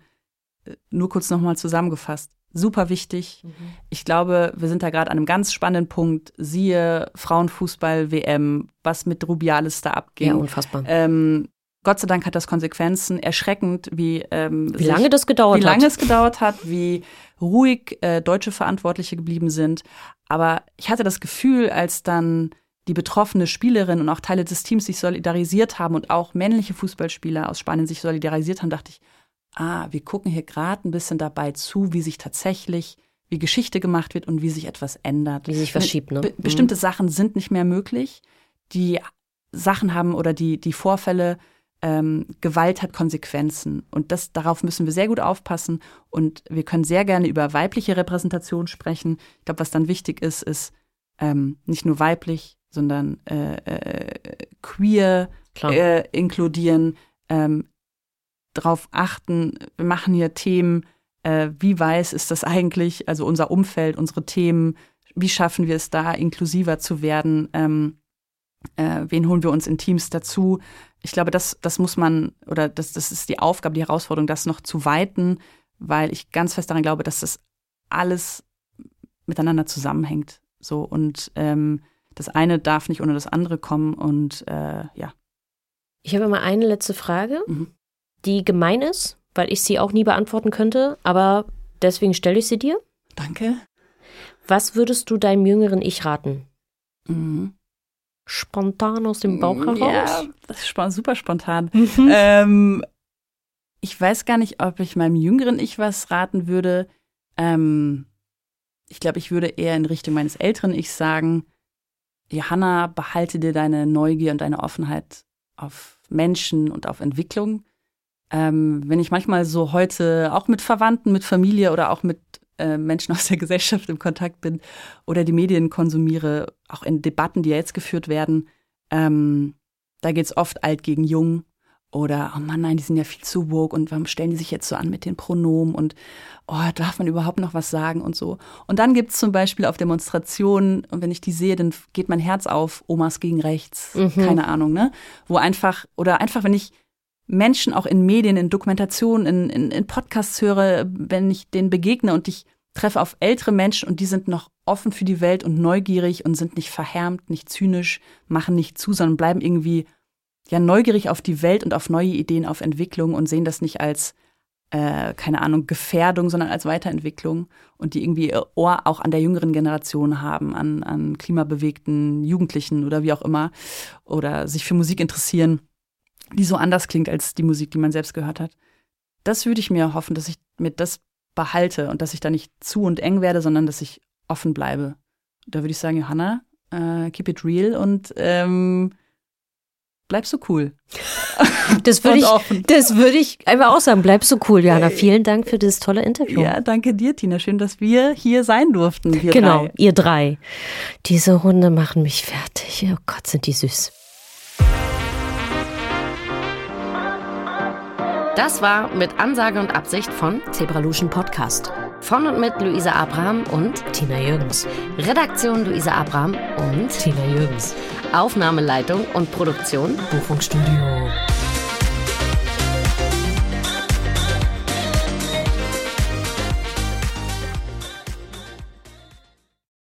äh, nur kurz nochmal zusammengefasst super wichtig. Mhm. Ich glaube, wir sind da gerade an einem ganz spannenden Punkt. Siehe Frauenfußball-WM, was mit Rubiales da abging. Ja, unfassbar. Ähm, Gott sei Dank hat das Konsequenzen. Erschreckend, wie ähm, wie lange das gedauert hat. Wie lange es gedauert hat, wie ruhig äh, deutsche Verantwortliche geblieben sind. Aber ich hatte das Gefühl, als dann die betroffene Spielerin und auch Teile des Teams sich solidarisiert haben und auch männliche Fußballspieler aus Spanien sich solidarisiert haben, dachte ich, ah, wir gucken hier gerade ein bisschen dabei zu, wie sich tatsächlich, wie Geschichte gemacht wird und wie sich etwas ändert. Wie sich verschiebt, ne? Be bestimmte mhm. Sachen sind nicht mehr möglich. Die Sachen haben oder die, die Vorfälle, ähm, Gewalt hat Konsequenzen. Und das, darauf müssen wir sehr gut aufpassen. Und wir können sehr gerne über weibliche Repräsentation sprechen. Ich glaube, was dann wichtig ist, ist ähm, nicht nur weiblich, sondern äh, äh, queer äh, inkludieren, ähm, darauf achten, wir machen hier Themen, äh, wie weiß ist das eigentlich, also unser Umfeld, unsere Themen, wie schaffen wir es da, inklusiver zu werden, ähm, äh, wen holen wir uns in Teams dazu. Ich glaube, das, das muss man, oder das, das ist die Aufgabe, die Herausforderung, das noch zu weiten, weil ich ganz fest daran glaube, dass das alles miteinander zusammenhängt. So und ähm, das eine darf nicht ohne das andere kommen und äh, ja. Ich habe mal eine letzte Frage. Mhm die gemein ist, weil ich sie auch nie beantworten könnte, aber deswegen stelle ich sie dir. Danke. Was würdest du deinem jüngeren Ich raten? Mhm. Spontan aus dem Bauch heraus? Ja, das ist super spontan. Mhm. Ähm, ich weiß gar nicht, ob ich meinem jüngeren Ich was raten würde. Ähm, ich glaube, ich würde eher in Richtung meines älteren Ich sagen, Johanna, behalte dir deine Neugier und deine Offenheit auf Menschen und auf Entwicklung. Ähm, wenn ich manchmal so heute auch mit Verwandten, mit Familie oder auch mit äh, Menschen aus der Gesellschaft im Kontakt bin oder die Medien konsumiere, auch in Debatten, die ja jetzt geführt werden, ähm, da geht es oft alt gegen jung oder, oh Mann, nein, die sind ja viel zu woke und warum stellen die sich jetzt so an mit den Pronomen und oh, darf man überhaupt noch was sagen und so. Und dann gibt es zum Beispiel auf Demonstrationen, und wenn ich die sehe, dann geht mein Herz auf, Omas gegen rechts, Mhm. keine Ahnung, ne? Wo einfach, oder einfach, wenn ich Menschen auch in Medien, in Dokumentationen, in, in, in Podcasts höre, wenn ich denen begegne und ich treffe auf ältere Menschen und die sind noch offen für die Welt und neugierig und sind nicht verhärmt, nicht zynisch, machen nicht zu, sondern bleiben irgendwie ja neugierig auf die Welt und auf neue Ideen, auf Entwicklung und sehen das nicht als äh, keine Ahnung Gefährdung, sondern als Weiterentwicklung und die irgendwie ihr Ohr auch an der jüngeren Generation haben, an, an klimabewegten Jugendlichen oder wie auch immer oder sich für Musik interessieren, die so anders klingt als die Musik, die man selbst gehört hat. Das würde ich mir hoffen, dass ich mir das behalte und dass ich da nicht zu und eng werde, sondern dass ich offen bleibe. Da würde ich sagen, Johanna, äh, keep it real und ähm, bleib so cool. Das würde ich, das würde ich einfach auch sagen. Bleib so cool, Jana. Vielen Dank für das tolle Interview. Ja, danke dir, Tina. Schön, dass wir hier sein durften. Wir genau, Drei. ihr drei. Diese Hunde machen mich fertig. Oh Gott, sind die süß. Das war mit Ansage und Absicht von Zebraluschen Podcast. von und mit Luisa Abraham und Tina Jürgens. Redaktion Luisa Abraham und Tina Jürgens. Aufnahmeleitung und Produktion Buchungsstudio.